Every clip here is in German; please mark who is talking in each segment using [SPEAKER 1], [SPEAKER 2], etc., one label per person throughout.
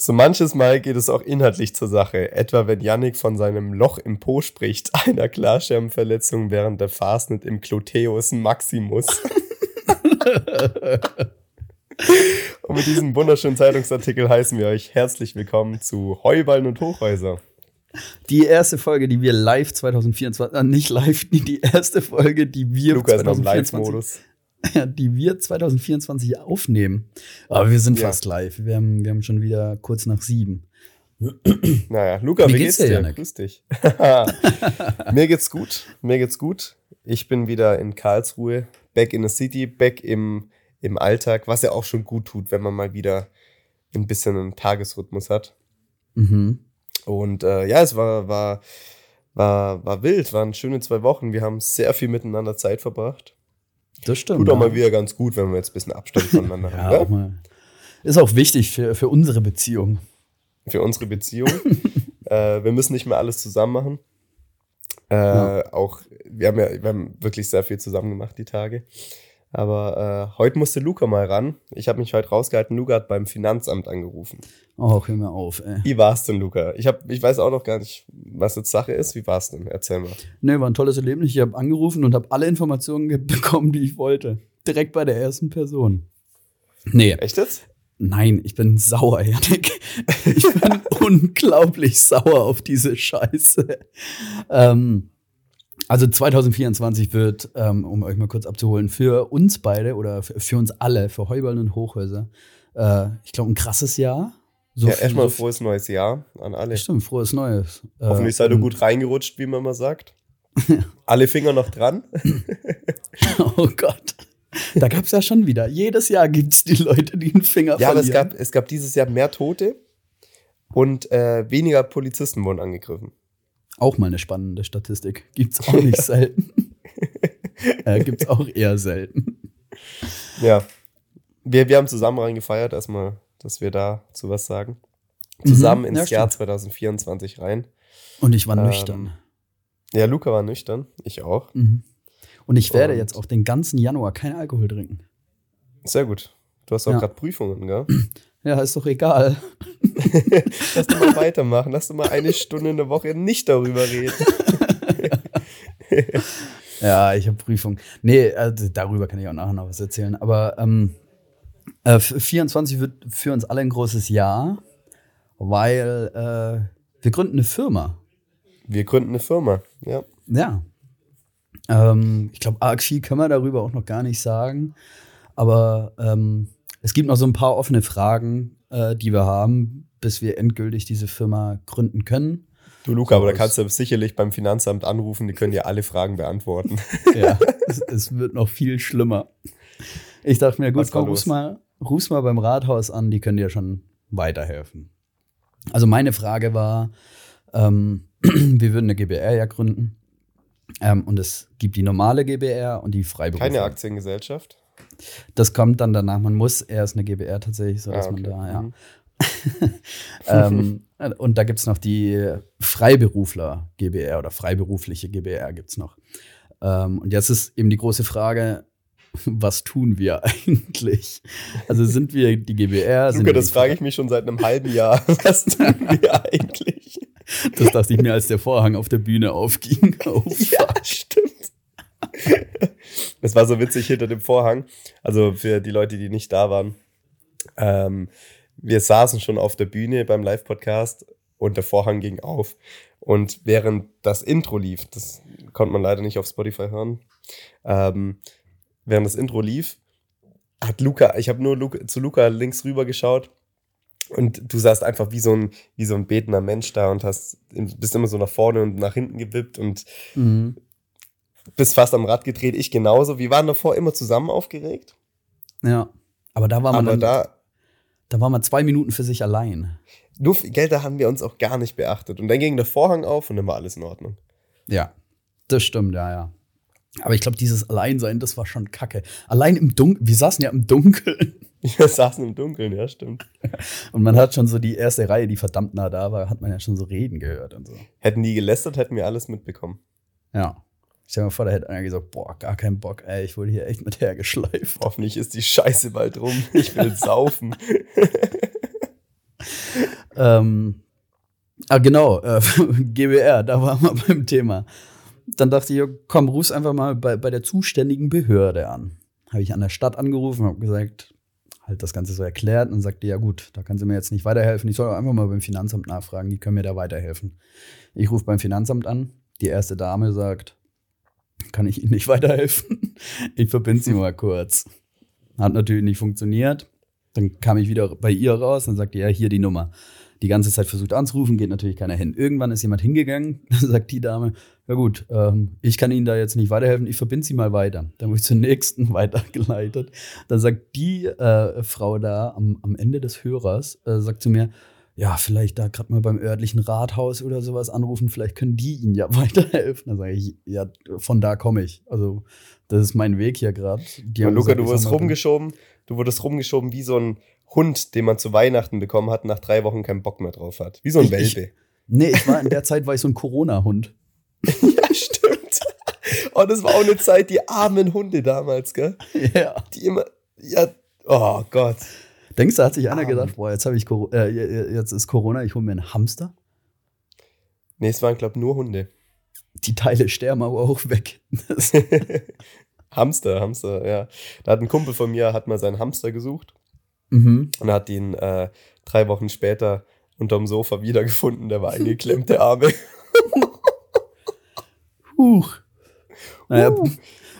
[SPEAKER 1] So manches Mal geht es auch inhaltlich zur Sache, etwa wenn Yannick von seinem Loch im Po spricht, einer Klarschirmverletzung während der Fastnet im Gluteus Maximus. und mit diesem wunderschönen Zeitungsartikel heißen wir euch herzlich willkommen zu Heuballen und Hochhäuser.
[SPEAKER 2] Die erste Folge, die wir live 2024, äh, nicht live, die erste Folge, die wir
[SPEAKER 1] Lukas 2024, Live-Modus.
[SPEAKER 2] Die wir 2024 aufnehmen. Aber wir sind ja. fast live. Wir haben, wir haben schon wieder kurz nach sieben.
[SPEAKER 1] Naja, Luca, wie, wie geht's, geht's dir? Janik? Grüß dich. Mir geht's gut. Mir geht's gut. Ich bin wieder in Karlsruhe, back in the city, back im, im Alltag, was ja auch schon gut tut, wenn man mal wieder ein bisschen einen Tagesrhythmus hat. Mhm. Und äh, ja, es war, war, war, war wild, waren schöne zwei Wochen. Wir haben sehr viel miteinander Zeit verbracht.
[SPEAKER 2] Das stimmt.
[SPEAKER 1] Tut auch mal wieder ganz gut, wenn wir jetzt ein bisschen Abstand voneinander
[SPEAKER 2] ja, haben. Auch mal. Ist auch wichtig für, für unsere Beziehung.
[SPEAKER 1] Für unsere Beziehung. äh, wir müssen nicht mehr alles zusammen machen. Äh, ja. Auch, wir haben ja wir haben wirklich sehr viel zusammen gemacht die Tage. Aber äh, heute musste Luca mal ran. Ich habe mich heute rausgehalten. Luca hat beim Finanzamt angerufen.
[SPEAKER 2] Oh, hör mir auf, ey.
[SPEAKER 1] Wie war's denn, Luca? Ich, hab, ich weiß auch noch gar nicht, was jetzt Sache ist. Wie war's denn? Erzähl mal.
[SPEAKER 2] Nee, war ein tolles Erlebnis. Ich habe angerufen und habe alle Informationen bekommen, die ich wollte. Direkt bei der ersten Person. Nee.
[SPEAKER 1] Echt jetzt?
[SPEAKER 2] Nein, ich bin sauer, Janik. Ich bin unglaublich sauer auf diese Scheiße. Ähm, also 2024 wird, ähm, um euch mal kurz abzuholen, für uns beide oder für, für uns alle, für Heuballen und Hochhäuser, äh, ich glaube, ein krasses Jahr.
[SPEAKER 1] So ja, erstmal so frohes neues Jahr an alle.
[SPEAKER 2] Stimmt, frohes Neues.
[SPEAKER 1] Äh, Hoffentlich seid ihr gut reingerutscht, wie man mal sagt. alle Finger noch dran.
[SPEAKER 2] oh Gott. Da gab es ja schon wieder. Jedes Jahr gibt es die Leute, die einen Finger
[SPEAKER 1] ja,
[SPEAKER 2] verlieren.
[SPEAKER 1] Ja, aber es gab, es gab dieses Jahr mehr Tote und äh, weniger Polizisten wurden angegriffen.
[SPEAKER 2] Auch mal eine spannende Statistik. Gibt's auch nicht selten. äh, gibt's auch eher selten.
[SPEAKER 1] Ja. Wir, wir haben zusammen reingefeiert, erstmal, dass wir da zu was sagen. Zusammen mhm, ins ja, Jahr 2024 rein.
[SPEAKER 2] Und ich war ähm, nüchtern.
[SPEAKER 1] Ja, Luca war nüchtern. Ich auch.
[SPEAKER 2] Mhm. Und ich werde Und jetzt auch den ganzen Januar kein Alkohol trinken.
[SPEAKER 1] Sehr gut. Du hast auch ja. gerade Prüfungen, gell?
[SPEAKER 2] Ja, ist doch egal.
[SPEAKER 1] Lass doch mal weitermachen. Lass doch mal eine Stunde in der Woche nicht darüber reden.
[SPEAKER 2] ja, ich habe Prüfung. Nee, also darüber kann ich auch nachher noch was erzählen. Aber ähm, äh, 24 wird für uns alle ein großes Jahr, weil äh, wir gründen eine Firma.
[SPEAKER 1] Wir gründen eine Firma, ja.
[SPEAKER 2] Ja. Ähm, ich glaube, arg viel können wir darüber auch noch gar nicht sagen. Aber ähm, es gibt noch so ein paar offene Fragen, äh, die wir haben, bis wir endgültig diese Firma gründen können.
[SPEAKER 1] Du, Luca, so, aber da kannst du sicherlich beim Finanzamt anrufen, die können dir alle Fragen beantworten.
[SPEAKER 2] ja, es, es, wird noch viel schlimmer. Ich dachte mir, gut, komm, ruf's mal, ruf's mal beim Rathaus an, die können dir schon weiterhelfen. Also meine Frage war, ähm, wir würden eine GBR ja gründen. Ähm, und es gibt die normale GBR und die Freiberufliche.
[SPEAKER 1] Keine Aktiengesellschaft?
[SPEAKER 2] Das kommt dann danach. Man muss erst eine GBR tatsächlich, so dass ah, okay. man da, ja. Mhm. ähm, und da gibt es noch die Freiberufler GBR oder freiberufliche GBR gibt es noch. Ähm, und jetzt ist eben die große Frage, was tun wir eigentlich? Also sind wir die GBR?
[SPEAKER 1] Luca, das frage ich mich schon seit einem halben Jahr. Was tun wir eigentlich?
[SPEAKER 2] Das dachte ich mir, als der Vorhang auf der Bühne aufging.
[SPEAKER 1] Auf. Ja, stimmt. Es war so witzig hinter dem Vorhang. Also für die Leute, die nicht da waren. Ähm, wir saßen schon auf der Bühne beim Live-Podcast und der Vorhang ging auf. Und während das Intro lief, das konnte man leider nicht auf Spotify hören, ähm, während das Intro lief, hat Luca, ich habe nur Luca, zu Luca links rüber geschaut und du saßt einfach wie so ein, wie so ein betender Mensch da und hast, bist immer so nach vorne und nach hinten gewippt und mhm bist fast am Rad gedreht, ich genauso. Wir waren davor immer zusammen aufgeregt.
[SPEAKER 2] Ja, aber da war man
[SPEAKER 1] aber dann, da,
[SPEAKER 2] da war man zwei Minuten für sich allein.
[SPEAKER 1] Nur Geld, da haben wir uns auch gar nicht beachtet. Und dann ging der Vorhang auf und dann war alles in Ordnung.
[SPEAKER 2] Ja, das stimmt, ja, ja. Aber ich glaube, dieses Alleinsein, das war schon kacke. Allein im Dunkeln, wir saßen ja im Dunkeln.
[SPEAKER 1] Wir saßen im Dunkeln, ja, stimmt.
[SPEAKER 2] Und man hat schon so die erste Reihe, die verdammt nah da war, hat man ja schon so reden gehört und so.
[SPEAKER 1] Hätten die gelästert, hätten wir alles mitbekommen.
[SPEAKER 2] Ja. Stell dir mal vor, da hätte einer gesagt, boah, gar keinen Bock, ey, ich wurde hier echt mit hergeschleift.
[SPEAKER 1] Hoffentlich ist die Scheiße bald rum. Ich will saufen.
[SPEAKER 2] ähm, ah, genau, äh, GBR, da waren wir beim Thema. Dann dachte ich, komm, ruf's einfach mal bei, bei der zuständigen Behörde an. Habe ich an der Stadt angerufen, habe gesagt, halt das Ganze so erklärt und sagte, ja gut, da kann sie mir jetzt nicht weiterhelfen. Ich soll einfach mal beim Finanzamt nachfragen, die können mir da weiterhelfen. Ich rufe beim Finanzamt an, die erste Dame sagt, kann ich Ihnen nicht weiterhelfen? Ich verbinde Sie mal kurz. Hat natürlich nicht funktioniert. Dann kam ich wieder bei ihr raus und sagte, ja, hier die Nummer. Die ganze Zeit versucht anzurufen, geht natürlich keiner hin. Irgendwann ist jemand hingegangen, sagt die Dame, ja gut, ähm, ich kann Ihnen da jetzt nicht weiterhelfen, ich verbinde Sie mal weiter. Dann wurde ich zur nächsten weitergeleitet. Dann sagt die äh, Frau da am, am Ende des Hörers, äh, sagt zu mir, ja, vielleicht da gerade mal beim örtlichen Rathaus oder sowas anrufen, vielleicht können die Ihnen ja weiterhelfen. Dann sage ich, ja, von da komme ich. Also, das ist mein Weg hier gerade.
[SPEAKER 1] Luca, du wurdest rumgeschoben, du wurdest rumgeschoben wie so ein Hund, den man zu Weihnachten bekommen hat, nach drei Wochen keinen Bock mehr drauf hat. Wie so ein ich, Welpe.
[SPEAKER 2] Ich, nee, ich war in der Zeit war ich so ein Corona-Hund.
[SPEAKER 1] ja, stimmt. Und oh, das war auch eine Zeit, die armen Hunde damals, gell? Ja. Die immer, ja, oh Gott.
[SPEAKER 2] Denkst du, hat sich einer gedacht, boah, jetzt, ich, äh, jetzt ist Corona, ich hole mir einen Hamster?
[SPEAKER 1] Nee, es waren, glaube ich, nur Hunde.
[SPEAKER 2] Die Teile sterben aber auch weg.
[SPEAKER 1] Hamster, Hamster, ja. Da hat ein Kumpel von mir, hat mal seinen Hamster gesucht mhm. und hat ihn äh, drei Wochen später unterm Sofa wiedergefunden. Der war eingeklemmt, der Arme.
[SPEAKER 2] Huch. Naja, uh.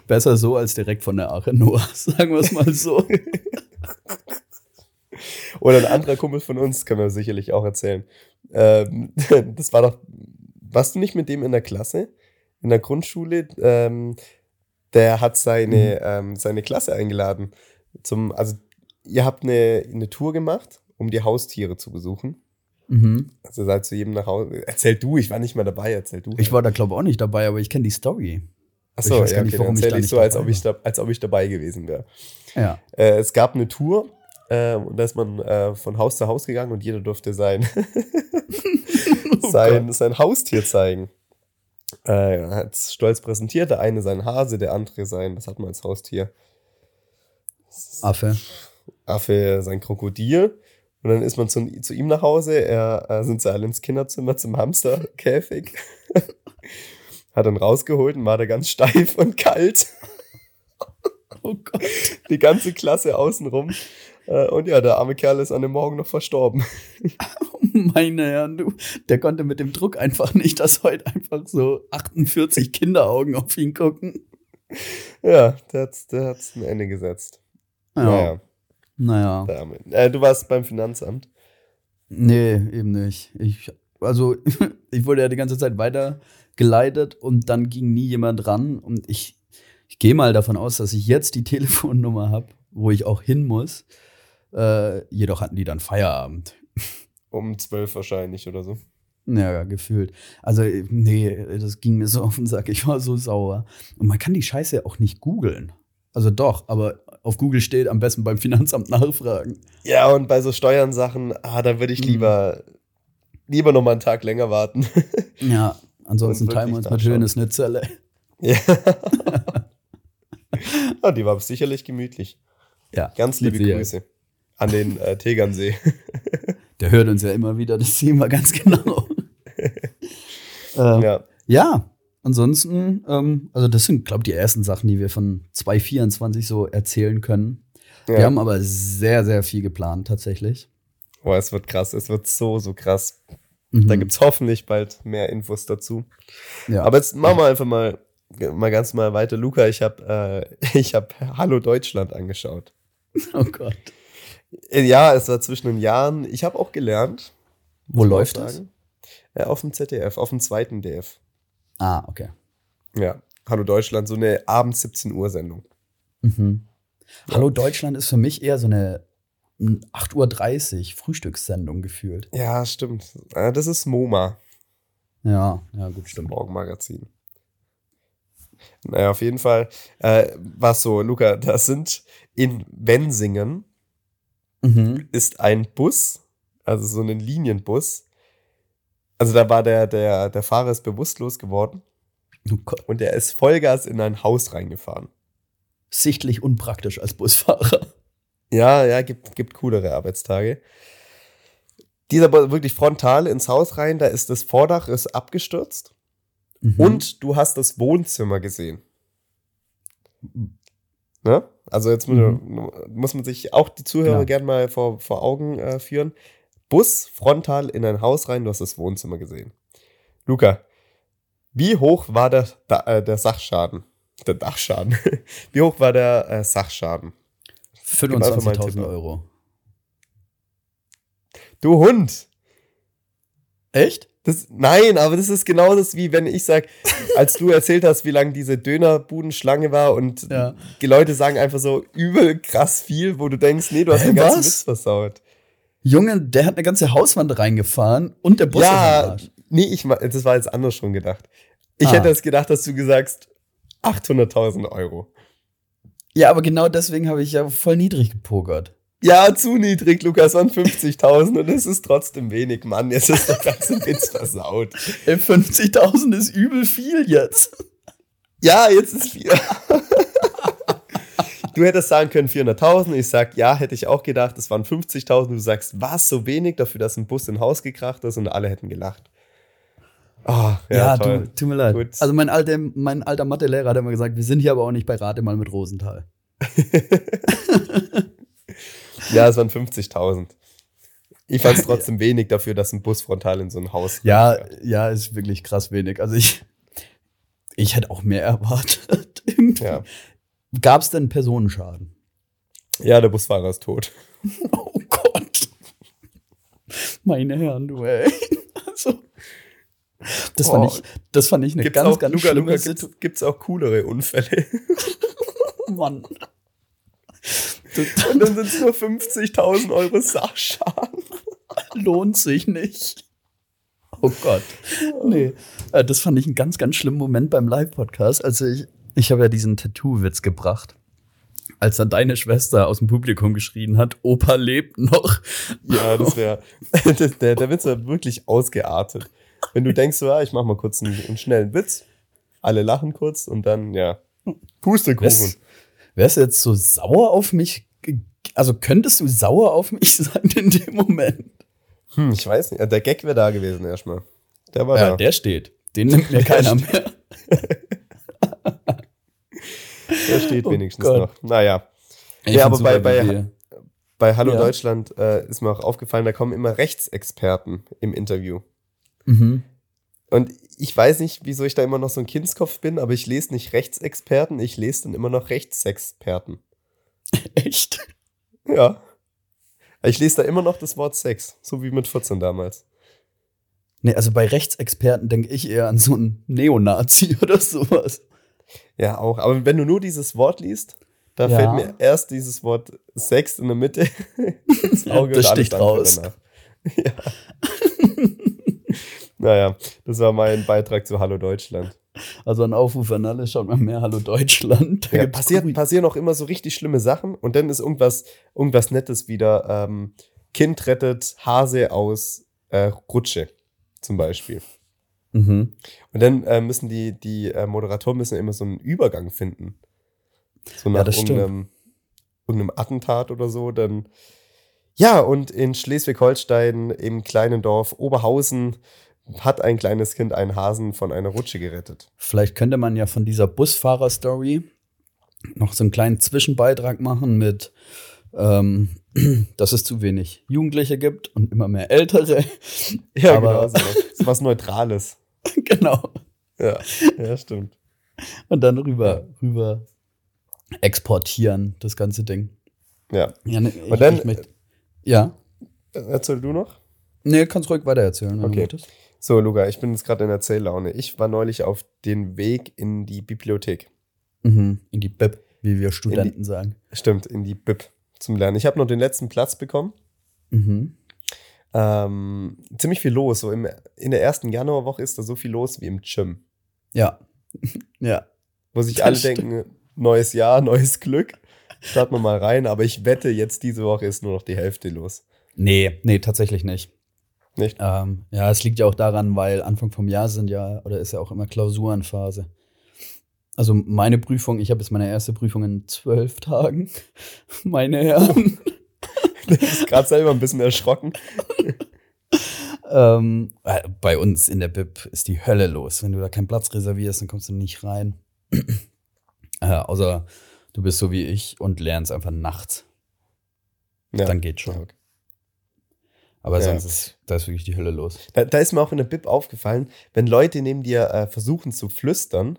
[SPEAKER 2] besser so als direkt von der Arche Noah, sagen wir es mal so.
[SPEAKER 1] Oder ein anderer Kumpel von uns, können wir sicherlich auch erzählen. Ähm, das war doch, warst du nicht mit dem in der Klasse? In der Grundschule? Ähm, der hat seine, mhm. ähm, seine Klasse eingeladen. Zum, also, ihr habt eine, eine Tour gemacht, um die Haustiere zu besuchen. Mhm. Also seid zu jedem nach Hause. Erzähl du, ich war nicht mal dabei, erzähl du.
[SPEAKER 2] Ich war da, glaube ich, auch nicht dabei, aber ich kenne die Story.
[SPEAKER 1] Achso, ja, okay, nicht, warum ich da nicht so, als ob, ich da, als ob ich dabei gewesen wäre. Ja. Äh, es gab eine Tour äh, und da ist man äh, von Haus zu Haus gegangen und jeder durfte sein, oh sein, sein Haustier zeigen. Äh, hat es stolz präsentiert. Der eine sein Hase, der andere sein, was hat man als Haustier?
[SPEAKER 2] Affe.
[SPEAKER 1] Affe, sein Krokodil. Und dann ist man zu, zu ihm nach Hause. Er äh, sind sie alle ins Kinderzimmer zum Hamsterkäfig. hat dann rausgeholt und war da ganz steif und kalt. Oh Gott. Die ganze Klasse außenrum und ja, der arme Kerl ist an dem Morgen noch verstorben.
[SPEAKER 2] Meine Herren, du, der konnte mit dem Druck einfach nicht, dass heute einfach so 48 Kinderaugen auf ihn gucken.
[SPEAKER 1] Ja, der hat der hat's ein Ende gesetzt.
[SPEAKER 2] Ja. Naja. Naja.
[SPEAKER 1] Äh, du warst beim Finanzamt?
[SPEAKER 2] Nee, eben nicht. Ich, also, ich wurde ja die ganze Zeit weitergeleitet und dann ging nie jemand ran. Und ich, ich gehe mal davon aus, dass ich jetzt die Telefonnummer habe, wo ich auch hin muss. Äh, jedoch hatten die dann Feierabend.
[SPEAKER 1] Um zwölf wahrscheinlich oder so.
[SPEAKER 2] Ja, gefühlt. Also, nee, das ging mir so auf den Sack. Ich war so sauer. Und man kann die Scheiße auch nicht googeln. Also doch, aber auf Google steht am besten beim Finanzamt nachfragen.
[SPEAKER 1] Ja, und bei so Steuern-Sachen, ah, da würde ich mhm. lieber, mhm. lieber noch mal einen Tag länger warten.
[SPEAKER 2] Ja, ansonsten teilen wir uns mit Höhen eine Zelle. Ja.
[SPEAKER 1] ah, die war sicherlich gemütlich. Ja. Ganz liebe Grüße an den äh, Tegernsee.
[SPEAKER 2] Der hört uns ja immer wieder, das sehen wir ganz genau. ähm, ja. ja, ansonsten, ähm, also das sind, glaube ich, die ersten Sachen, die wir von 2024 so erzählen können. Ja. Wir haben aber sehr, sehr viel geplant tatsächlich.
[SPEAKER 1] Boah, es wird krass, es wird so, so krass. Mhm. Da gibt es hoffentlich bald mehr Infos dazu. Ja. Aber jetzt machen wir einfach mal, mal ganz mal weiter. Luca, ich habe äh, hab Hallo Deutschland angeschaut.
[SPEAKER 2] Oh Gott.
[SPEAKER 1] Äh, ja, es war zwischen den Jahren. Ich habe auch gelernt.
[SPEAKER 2] Wo läuft das?
[SPEAKER 1] Ja, auf dem ZDF, auf dem zweiten DF.
[SPEAKER 2] Ah, okay.
[SPEAKER 1] Ja, Hallo Deutschland, so eine abends 17 Uhr Sendung.
[SPEAKER 2] Mhm. Ja. Hallo Deutschland ist für mich eher so eine 8.30 Uhr Frühstückssendung gefühlt.
[SPEAKER 1] Ja, stimmt. Das ist MoMA.
[SPEAKER 2] Ja, ja, gut, stimmt.
[SPEAKER 1] Morgenmagazin. Naja, auf jeden Fall äh, war es so, Luca, das sind in Wensingen mhm. ist ein Bus, also so ein Linienbus. Also da war der, der, der Fahrer ist bewusstlos geworden. Oh und er ist Vollgas in ein Haus reingefahren.
[SPEAKER 2] Sichtlich unpraktisch als Busfahrer.
[SPEAKER 1] Ja, ja, gibt, gibt coolere Arbeitstage. Die ist aber wirklich frontal ins Haus rein, da ist das Vordach ist abgestürzt mhm. und du hast das Wohnzimmer gesehen. Ne? Also jetzt mhm. muss man sich auch die Zuhörer genau. gerne mal vor, vor Augen äh, führen. Bus frontal in ein Haus rein, du hast das Wohnzimmer gesehen. Luca, wie hoch war der, äh, der Sachschaden? Der Dachschaden. Wie hoch war der äh, Sachschaden?
[SPEAKER 2] 25.000 Euro.
[SPEAKER 1] Du Hund!
[SPEAKER 2] Echt?
[SPEAKER 1] Das, nein, aber das ist genau das, wie wenn ich sage, als du erzählt hast, wie lang diese Dönerbudenschlange war und ja. die Leute sagen einfach so übel krass viel, wo du denkst, nee, du hast den ganzen Witz versaut.
[SPEAKER 2] Junge, der hat eine ganze Hauswand reingefahren und der Bus
[SPEAKER 1] ja, ist Nee, ich, das war jetzt anders schon gedacht. Ich ah. hätte es gedacht, dass du gesagt 800.000 Euro.
[SPEAKER 2] Ja, aber genau deswegen habe ich ja voll niedrig gepokert.
[SPEAKER 1] Ja, zu niedrig, Lukas, waren 50.000 und es ist trotzdem wenig, Mann. Jetzt ist der ganze Witz versaut.
[SPEAKER 2] 50.000 ist übel viel jetzt.
[SPEAKER 1] Ja, jetzt ist viel. du hättest sagen können 400.000. Ich sag, ja, hätte ich auch gedacht, es waren 50.000. Du sagst, was, so wenig dafür, dass ein Bus in Haus gekracht ist und alle hätten gelacht.
[SPEAKER 2] Oh, ja, ja du, tut mir leid. Gut. Also mein alter, mein alter Mathelehrer hat immer gesagt, wir sind hier aber auch nicht bei Rate mal mit Rosenthal.
[SPEAKER 1] ja, es waren 50.000. Ich fand es trotzdem ja. wenig dafür, dass ein Bus frontal in so ein Haus
[SPEAKER 2] Ja, fährt. ja, ist wirklich krass wenig. Also ich, ich hätte auch mehr erwartet. ja. Gab es denn Personenschaden?
[SPEAKER 1] Ja, der Busfahrer ist tot.
[SPEAKER 2] Oh Gott. Meine Herren, du ey. Also, das, oh. fand ich, das fand ich eine
[SPEAKER 1] gibt's
[SPEAKER 2] ganz,
[SPEAKER 1] auch,
[SPEAKER 2] ganz
[SPEAKER 1] Luca, schlimme Luca, gibt's, gibt's auch coolere Unfälle?
[SPEAKER 2] Mann.
[SPEAKER 1] Und dann sind es nur 50.000 Euro Sachschaden.
[SPEAKER 2] Lohnt sich nicht. Oh Gott. Nee. Äh, das fand ich einen ganz, ganz schlimmen Moment beim Live-Podcast. Also ich, ich habe ja diesen Tattoo-Witz gebracht. Als dann deine Schwester aus dem Publikum geschrien hat, Opa lebt noch.
[SPEAKER 1] Ja, das wäre. der, der Witz war wirklich ausgeartet. Wenn du denkst, so, ja, ich mach mal kurz einen, einen schnellen Witz, alle lachen kurz und dann, ja, Pustekuchen.
[SPEAKER 2] Wärst du jetzt so sauer auf mich? Also könntest du sauer auf mich sein in dem Moment?
[SPEAKER 1] Hm, ich weiß nicht. Der Gag wäre da gewesen erstmal.
[SPEAKER 2] Der war ja, da. der steht. Den nimmt mir keiner mehr.
[SPEAKER 1] der steht oh wenigstens Gott. noch. Naja. Ich ja, aber bei, bei, bei Hallo ja. Deutschland äh, ist mir auch aufgefallen, da kommen immer Rechtsexperten im Interview. Mhm. Und ich weiß nicht, wieso ich da immer noch so ein Kindskopf bin, aber ich lese nicht Rechtsexperten, ich lese dann immer noch Rechtssexperten.
[SPEAKER 2] Echt?
[SPEAKER 1] Ja. Ich lese da immer noch das Wort Sex, so wie mit 14 damals.
[SPEAKER 2] Nee, also bei Rechtsexperten denke ich eher an so einen Neonazi oder sowas.
[SPEAKER 1] Ja, auch. Aber wenn du nur dieses Wort liest, da ja. fällt mir erst dieses Wort Sex in der Mitte ins
[SPEAKER 2] Auge. das sticht raus.
[SPEAKER 1] Ja. Naja, das war mein Beitrag zu Hallo Deutschland.
[SPEAKER 2] Also ein Aufruf an alle, schaut mal mehr Hallo Deutschland.
[SPEAKER 1] Ja, passiert, passieren auch immer so richtig schlimme Sachen und dann ist irgendwas, irgendwas Nettes wieder. Ähm, kind rettet Hase aus äh, Rutsche zum Beispiel. Mhm. Und dann äh, müssen die, die äh, Moderatoren müssen immer so einen Übergang finden. So nach ja, irgendeinem, irgendeinem Attentat oder so. Dann ja, und in Schleswig-Holstein im kleinen Dorf Oberhausen hat ein kleines Kind einen Hasen von einer Rutsche gerettet.
[SPEAKER 2] Vielleicht könnte man ja von dieser Busfahrer-Story noch so einen kleinen Zwischenbeitrag machen mit, ähm, dass es zu wenig Jugendliche gibt und immer mehr Ältere.
[SPEAKER 1] Ja, Aber genau. So was Neutrales.
[SPEAKER 2] genau.
[SPEAKER 1] Ja, ja, stimmt.
[SPEAKER 2] Und dann rüber, rüber exportieren, das ganze Ding.
[SPEAKER 1] Ja.
[SPEAKER 2] ja ne, ich, und dann, möchte, ja.
[SPEAKER 1] Erzähl du noch?
[SPEAKER 2] Nee, kannst ruhig weiter erzählen,
[SPEAKER 1] wenn okay. du möchtest. So, Luca, ich bin jetzt gerade in Erzähllaune. Ich war neulich auf den Weg in die Bibliothek.
[SPEAKER 2] Mhm, in die Bib, wie wir Studenten
[SPEAKER 1] die,
[SPEAKER 2] sagen.
[SPEAKER 1] Stimmt, in die Bib zum Lernen. Ich habe noch den letzten Platz bekommen. Mhm. Ähm, ziemlich viel los. So im, in der ersten Januarwoche ist da so viel los wie im Gym.
[SPEAKER 2] Ja. ja.
[SPEAKER 1] Wo sich alle stimmt. denken, neues Jahr, neues Glück. Starten wir mal rein, aber ich wette, jetzt diese Woche ist nur noch die Hälfte los.
[SPEAKER 2] Nee, nee, tatsächlich nicht.
[SPEAKER 1] Nicht?
[SPEAKER 2] Ähm, ja, es liegt ja auch daran, weil Anfang vom Jahr sind ja, oder ist ja auch immer Klausurenphase. Also meine Prüfung, ich habe jetzt meine erste Prüfung in zwölf Tagen. Meine Herren.
[SPEAKER 1] Oh. Du bist gerade selber ein bisschen erschrocken.
[SPEAKER 2] ähm, äh, bei uns in der Bib ist die Hölle los. Wenn du da keinen Platz reservierst, dann kommst du nicht rein. äh, außer du bist so wie ich und lernst einfach nachts. Ja. Dann geht schon. Okay. Aber ja. sonst ist da ist wirklich die Hölle los.
[SPEAKER 1] Da, da, ist mir auch in der Bib aufgefallen, wenn Leute neben dir äh, versuchen zu flüstern,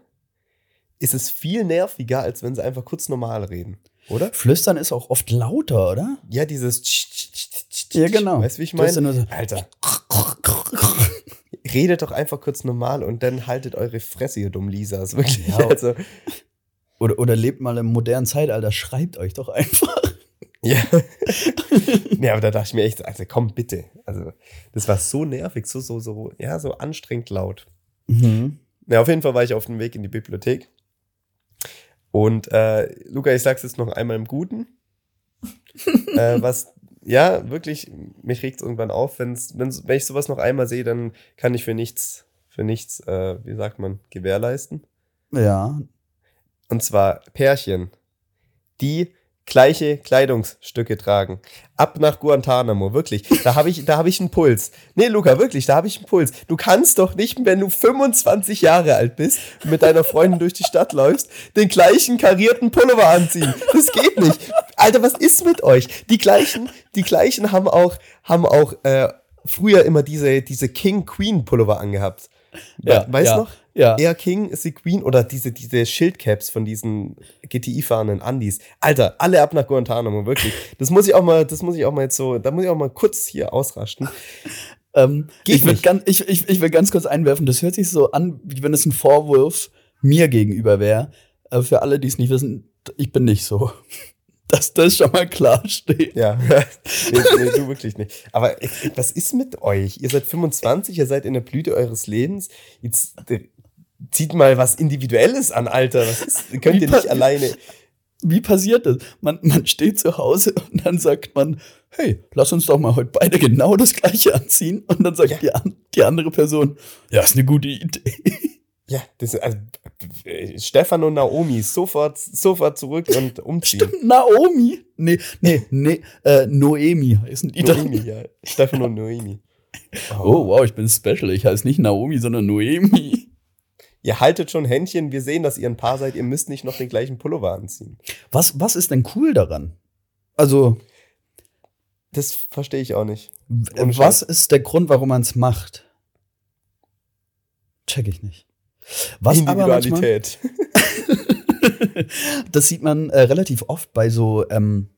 [SPEAKER 1] ist es viel nerviger, als wenn sie einfach kurz normal reden, oder?
[SPEAKER 2] Flüstern ist auch oft lauter, oder?
[SPEAKER 1] Ja, dieses
[SPEAKER 2] Ja, genau.
[SPEAKER 1] Weißt du, wie ich meine? So Alter. Redet doch einfach kurz normal und dann haltet eure Fresse, ihr dummen Lisas. Wirklich. Ja. Also.
[SPEAKER 2] Oder, oder lebt mal im modernen Zeitalter, schreibt euch doch einfach.
[SPEAKER 1] Ja. ja, aber da dachte ich mir echt, also komm bitte. Also, das war so nervig, so, so, so, ja, so anstrengend laut. Mhm. Ja, auf jeden Fall war ich auf dem Weg in die Bibliothek. Und äh, Luca, ich sag's jetzt noch einmal im Guten. äh, was, ja, wirklich, mich regt es irgendwann auf. Wenn's, wenn's, wenn ich sowas noch einmal sehe, dann kann ich für nichts, für nichts, äh, wie sagt man, gewährleisten.
[SPEAKER 2] Ja.
[SPEAKER 1] Und zwar Pärchen, die gleiche Kleidungsstücke tragen. Ab nach Guantanamo, wirklich. Da habe ich, da habe ich einen Puls. Nee, Luca, wirklich, da habe ich einen Puls. Du kannst doch nicht, wenn du 25 Jahre alt bist, mit deiner Freundin durch die Stadt läufst, den gleichen karierten Pullover anziehen. Das geht nicht. Alter, was ist mit euch? Die gleichen, die gleichen haben auch, haben auch äh, früher immer diese, diese King Queen Pullover angehabt. Ja, weißt du ja. noch? Ja. Air King ist die Queen oder diese, diese Schildcaps von diesen GTI-fahrenden Andis. Alter, alle ab nach Guantanamo, wirklich. Das muss ich auch mal, das muss ich auch mal jetzt so, da muss ich auch mal kurz hier ausrasten.
[SPEAKER 2] Ähm, ich, will ganz, ich, ich, ich will ganz kurz einwerfen, das hört sich so an, wie wenn es ein Vorwurf mir gegenüber wäre. Aber für alle, die es nicht wissen, ich bin nicht so dass das schon mal klar steht.
[SPEAKER 1] Ja, nee, nee, du wirklich nicht. Aber was ist mit euch? Ihr seid 25, ihr seid in der Blüte eures Lebens. Jetzt äh, zieht mal was Individuelles an, Alter. Was ist, könnt ihr nicht alleine.
[SPEAKER 2] Wie passiert das? Man, man steht zu Hause und dann sagt man, hey, lass uns doch mal heute beide genau das Gleiche anziehen. Und dann sagt ja. die, die andere Person, ja, ist eine gute Idee.
[SPEAKER 1] Ja, das ist, also, Stefan und Naomi sofort, sofort zurück und umziehen.
[SPEAKER 2] Stimmt, Naomi? Nee, nee, nee, äh, Noemi heißen die
[SPEAKER 1] Noemi, ja. Stefan und Noemi.
[SPEAKER 2] Oh. oh, wow, ich bin special. Ich heiße nicht Naomi, sondern Noemi.
[SPEAKER 1] Ihr haltet schon Händchen, wir sehen, dass ihr ein Paar seid, ihr müsst nicht noch den gleichen Pullover anziehen.
[SPEAKER 2] Was, was ist denn cool daran? Also.
[SPEAKER 1] Das verstehe ich auch nicht.
[SPEAKER 2] was ist der Grund, warum man es macht? Check ich nicht. Was Individualität. Manchmal, das sieht man äh, relativ oft bei so ähm,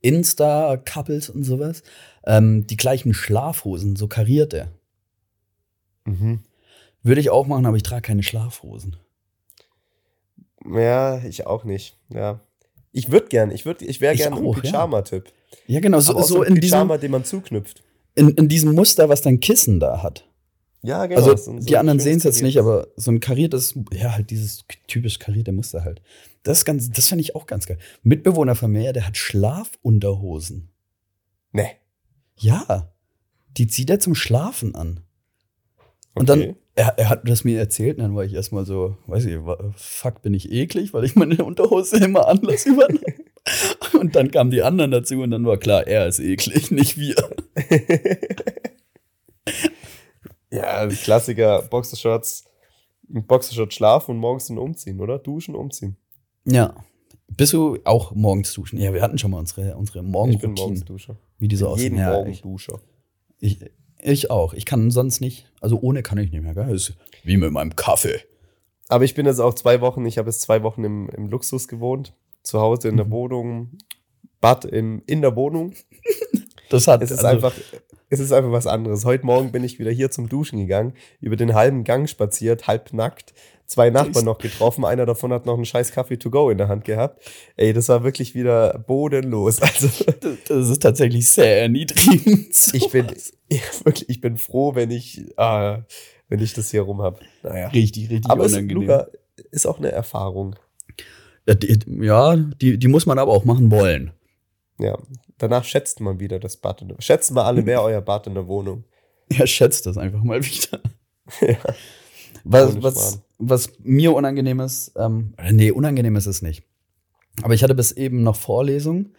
[SPEAKER 2] Insta-Couples und sowas. Ähm, die gleichen Schlafhosen, so karierte. Mhm. Würde ich auch machen, aber ich trage keine Schlafhosen.
[SPEAKER 1] Ja, ich auch nicht. Ja. Ich würde gern, ich würde, ich wäre gerne ein Pyjama-Typ.
[SPEAKER 2] Ja. ja. genau, so, so, in
[SPEAKER 1] Pyjama, diesem, den man zuknüpft.
[SPEAKER 2] In, in diesem Muster, was dein Kissen da hat.
[SPEAKER 1] Ja, genau.
[SPEAKER 2] Also so, die anderen sehen es jetzt nicht, aber so ein kariertes, ja, halt dieses typisch karierte Muster halt. Das ist ganz, das fand ich auch ganz geil. Mitbewohner von mir, der hat Schlafunterhosen.
[SPEAKER 1] Nee.
[SPEAKER 2] Ja. Die zieht er zum Schlafen an. Und okay. dann, er, er hat das mir erzählt, und dann war ich erstmal so, weiß ich, fuck, bin ich eklig, weil ich meine Unterhose immer anders übernehme. und dann kamen die anderen dazu und dann war klar, er ist eklig, nicht wir.
[SPEAKER 1] Ja, Klassiker, Boxershorts, Boxershorts schlafen und morgens dann umziehen, oder? Duschen, umziehen.
[SPEAKER 2] Ja. Bist du auch morgens duschen? Ja, wir hatten schon mal unsere, unsere Morgenroutine.
[SPEAKER 1] Ich bin morgens Duscher.
[SPEAKER 2] Wie die so aussehen.
[SPEAKER 1] Jeden ja, Morgen ich, Duscher.
[SPEAKER 2] Ich, ich auch. Ich kann sonst nicht. Also ohne kann ich nicht mehr. Gell? ist wie mit meinem Kaffee.
[SPEAKER 1] Aber ich bin jetzt auch zwei Wochen, ich habe jetzt zwei Wochen im, im Luxus gewohnt. Zu Hause in der mhm. Wohnung, Bad im, in der Wohnung.
[SPEAKER 2] Das hat
[SPEAKER 1] es ist also, einfach es ist einfach was anderes. Heute Morgen bin ich wieder hier zum Duschen gegangen, über den halben Gang spaziert, halb nackt, zwei Nachbarn noch getroffen, einer davon hat noch einen scheiß Kaffee to go in der Hand gehabt. Ey, das war wirklich wieder bodenlos. Also,
[SPEAKER 2] das ist tatsächlich sehr erniedrigend.
[SPEAKER 1] Ich bin ich, wirklich, ich bin froh, wenn ich, ah, wenn ich das hier rum habe.
[SPEAKER 2] Naja. Richtig, richtig
[SPEAKER 1] aber unangenehm. Es, Luca, ist auch eine Erfahrung.
[SPEAKER 2] Ja, ja, die, die muss man aber auch machen wollen.
[SPEAKER 1] Ja, danach schätzt man wieder das Bad. In der, schätzen wir alle mehr euer Bad in der Wohnung.
[SPEAKER 2] Ja, schätzt das einfach mal wieder. ja. Was, was, was mir unangenehm ist, ähm, nee, unangenehm ist es nicht. Aber ich hatte bis eben noch Vorlesung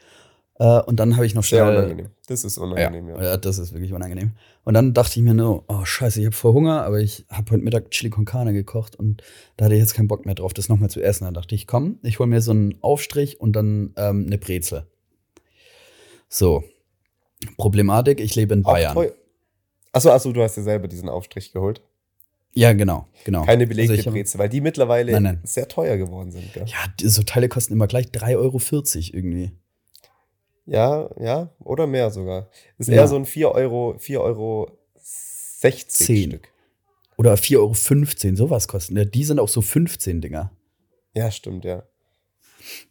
[SPEAKER 2] Äh, und dann habe ich noch schnell.
[SPEAKER 1] Sehr unangenehm. Das ist unangenehm,
[SPEAKER 2] ja. ja. das ist wirklich unangenehm. Und dann dachte ich mir nur, oh scheiße, ich habe voll Hunger, aber ich habe heute Mittag Chili con Carne gekocht und da hatte ich jetzt keinen Bock mehr drauf, das nochmal zu essen. Dann dachte ich, komm, ich hole mir so einen Aufstrich und dann ähm, eine Brezel. So. Problematik, ich lebe in Bayern.
[SPEAKER 1] Achso, achso, du hast dir selber diesen Aufstrich geholt.
[SPEAKER 2] Ja, genau, genau.
[SPEAKER 1] Keine belegte also Brezel, weil die mittlerweile nein, nein. sehr teuer geworden sind. Gell?
[SPEAKER 2] Ja, so Teile kosten immer gleich 3,40 Euro irgendwie.
[SPEAKER 1] Ja, ja, oder mehr sogar. Ist ja. eher so ein 4 Euro, 4 Euro 60 10. Stück.
[SPEAKER 2] Oder 4,15 Euro, sowas kosten. Ja, die sind auch so 15 Dinger.
[SPEAKER 1] Ja, stimmt, ja.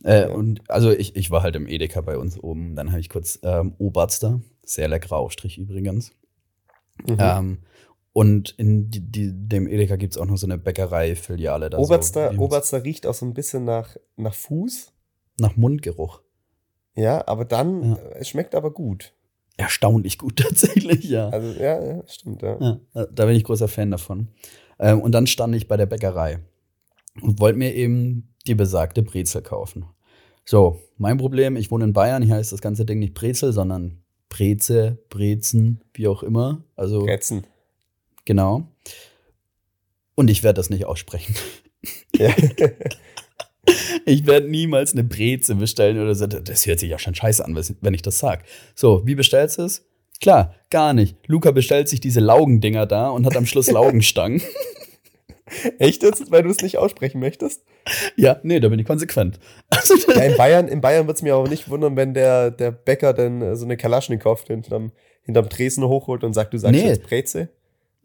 [SPEAKER 2] Äh. Und also ich, ich war halt im Edeka bei uns oben. Dann habe ich kurz ähm, Oberster, sehr leckerer Aufstrich übrigens. Mhm. Ähm, und in die, die, dem Edeka gibt es auch noch so eine Bäckerei-Filiale.
[SPEAKER 1] Oberster, so, Oberster riecht auch so ein bisschen nach, nach Fuß.
[SPEAKER 2] Nach Mundgeruch.
[SPEAKER 1] Ja, aber dann, ja. es schmeckt aber gut.
[SPEAKER 2] Erstaunlich gut tatsächlich, ja.
[SPEAKER 1] Also, ja, ja stimmt, ja. ja.
[SPEAKER 2] Da bin ich großer Fan davon. Ähm, und dann stand ich bei der Bäckerei und wollte mir eben die besagte Brezel kaufen. So, mein Problem, ich wohne in Bayern, hier heißt das ganze Ding nicht Brezel, sondern Breze, Brezen, wie auch immer. Also,
[SPEAKER 1] Brezen.
[SPEAKER 2] Genau. Und ich werde das nicht aussprechen. Ja. Ich werde niemals eine Breze bestellen oder so. Das hört sich ja schon scheiße an, wenn ich das sag. So, wie bestellst du es? Klar, gar nicht. Luca bestellt sich diese Laugendinger da und hat am Schluss Laugenstangen.
[SPEAKER 1] Echt jetzt, weil du es nicht aussprechen möchtest?
[SPEAKER 2] Ja, nee, da bin ich konsequent.
[SPEAKER 1] Also, ja, in Bayern, in Bayern wird es mir auch nicht wundern, wenn der, der Bäcker dann äh, so eine Kalaschnikow hinterm, hinterm Tresen hochholt und sagt, du sagst nee. jetzt Breze.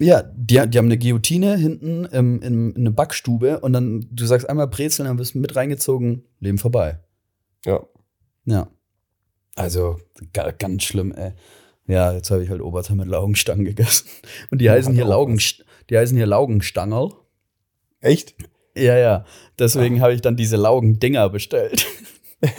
[SPEAKER 2] Ja, die, die haben eine Guillotine hinten im, in, in eine Backstube und dann, du sagst einmal Brezeln, dann wirst du mit reingezogen, Leben vorbei.
[SPEAKER 1] Ja.
[SPEAKER 2] Ja. Also, ganz schlimm, ey. Ja, jetzt habe ich halt Oberteil mit Laugenstangen gegessen. Und die heißen hier Laugen, die heißen hier Laugenstangerl.
[SPEAKER 1] Echt?
[SPEAKER 2] Ja, ja. Deswegen ah. habe ich dann diese Laugendinger bestellt.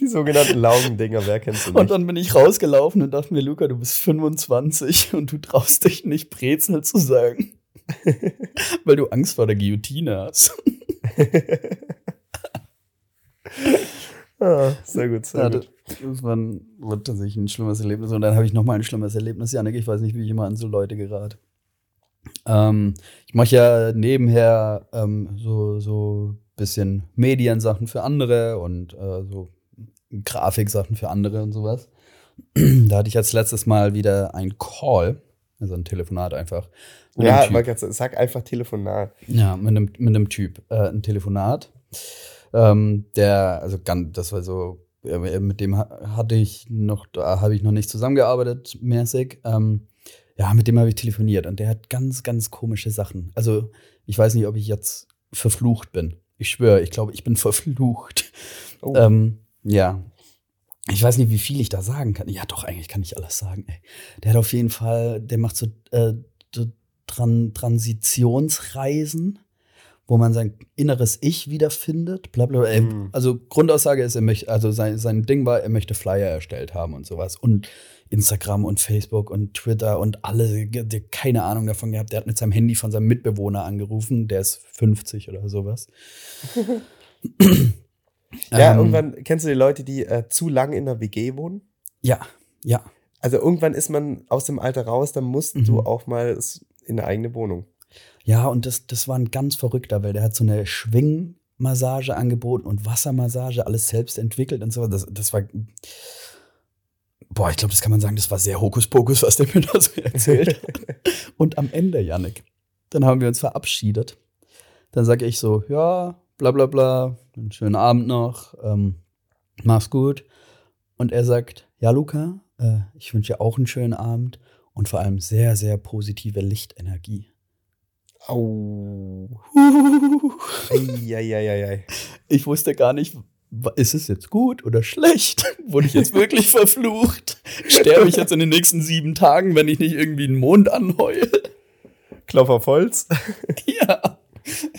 [SPEAKER 1] Die sogenannten Laugendinger, wer kennt sie nicht?
[SPEAKER 2] Und dann bin ich rausgelaufen und dachte mir, Luca, du bist 25 und du traust dich nicht, Brezel zu sagen. Weil du Angst vor der Guillotine hast.
[SPEAKER 1] ah, sehr gut, sehr ja, gut.
[SPEAKER 2] Das war, ein, war tatsächlich ein schlimmes Erlebnis. Und dann habe ich nochmal ein schlimmes Erlebnis. Janik, ich weiß nicht, wie ich immer an so Leute gerate. Ähm, ich mache ja nebenher ähm, so, so bisschen Mediensachen für andere und äh, so Grafiksachen für andere und sowas. da hatte ich jetzt letztes Mal wieder ein Call, also ein Telefonat einfach.
[SPEAKER 1] Ja, typ. sag einfach Telefonat.
[SPEAKER 2] Ja, mit einem, mit einem Typ. Äh, ein Telefonat. Ähm, der, also ganz, das war so, mit dem hatte ich noch, da habe ich noch nicht zusammengearbeitet, mäßig. Ähm, ja, mit dem habe ich telefoniert und der hat ganz, ganz komische Sachen. Also, ich weiß nicht, ob ich jetzt verflucht bin. Ich schwöre, ich glaube, ich bin verflucht. Oh. Ähm, ja. Ich weiß nicht, wie viel ich da sagen kann. Ja, doch, eigentlich kann ich alles sagen. Ey. Der hat auf jeden Fall, der macht so, äh, Tran Transitionsreisen, wo man sein inneres Ich wiederfindet. Blablabla. Mhm. Also Grundaussage ist, er möchte, also sein, sein Ding war, er möchte Flyer erstellt haben und sowas. Und Instagram und Facebook und Twitter und alle, der keine Ahnung davon gehabt. Der hat mit seinem Handy von seinem Mitbewohner angerufen, der ist 50 oder sowas.
[SPEAKER 1] Ja, ähm, irgendwann kennst du die Leute, die äh, zu lang in der WG wohnen?
[SPEAKER 2] Ja, ja.
[SPEAKER 1] Also irgendwann ist man aus dem Alter raus, dann musst mhm. du auch mal in eine eigene Wohnung.
[SPEAKER 2] Ja, und das, das war ein ganz verrückter, weil der hat so eine Schwingmassage angeboten und Wassermassage, alles selbst entwickelt und so. Das, das war. Boah, ich glaube, das kann man sagen, das war sehr Hokuspokus, was der mir da so erzählt hat. und am Ende, Yannick, dann haben wir uns verabschiedet. Dann sage ich so, ja, bla bla bla, einen schönen Abend noch, ähm, mach's gut. Und er sagt, ja, Luca, äh, ich wünsche dir auch einen schönen Abend und vor allem sehr, sehr positive Lichtenergie.
[SPEAKER 1] Au.
[SPEAKER 2] Eieieiei. Ich wusste gar nicht, ist es jetzt gut oder schlecht? Wurde ich jetzt wirklich verflucht? Sterbe ich jetzt in den nächsten sieben Tagen, wenn ich nicht irgendwie einen Mond anheule?
[SPEAKER 1] Klopf auf Holz.
[SPEAKER 2] Ja.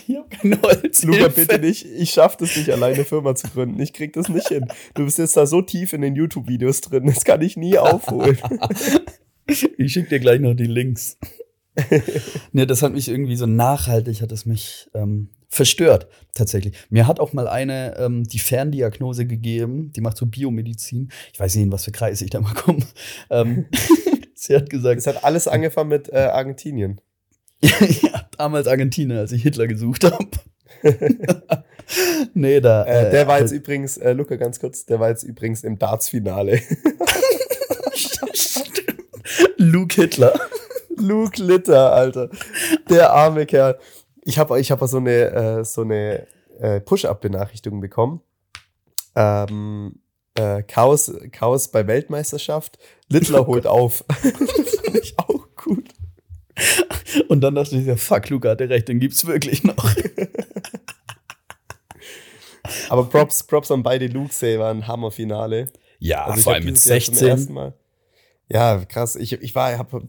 [SPEAKER 2] Ich habe kein Holz.
[SPEAKER 1] Luca, bitte nicht. Ich schaffe das nicht, alleine Firma zu gründen. Ich krieg das nicht hin. Du bist jetzt da so tief in den YouTube-Videos drin. Das kann ich nie aufholen.
[SPEAKER 2] ich schicke dir gleich noch die Links. ne, das hat mich irgendwie so nachhaltig, hat es mich ähm, verstört, tatsächlich. Mir hat auch mal eine ähm, die Ferndiagnose gegeben, die macht so Biomedizin. Ich weiß nicht, in was für Kreis ich da mal komme. Ähm, sie hat gesagt.
[SPEAKER 1] Es hat alles angefangen mit äh, Argentinien.
[SPEAKER 2] ja, damals Argentinien, als ich Hitler gesucht habe. nee, da.
[SPEAKER 1] Äh, äh der war jetzt übrigens, äh, Luca, ganz kurz, der war jetzt übrigens im Darts-Finale.
[SPEAKER 2] Luke Hitler.
[SPEAKER 1] Luke Litter, Alter. Der arme Kerl. Ich habe ich hab so eine, äh, so eine äh, Push-Up-Benachrichtigung bekommen. Ähm, äh, Chaos, Chaos bei Weltmeisterschaft. Littler holt auf. Fand ich auch gut.
[SPEAKER 2] Und dann dachte ich, ja, fuck, Luca hatte recht, den gibt's wirklich noch.
[SPEAKER 1] Aber Props, Props an beide Lukes, ey, war ein Hammerfinale.
[SPEAKER 2] Ja, also vor allem mit 16.
[SPEAKER 1] Ja, krass. Ich, ich war, habe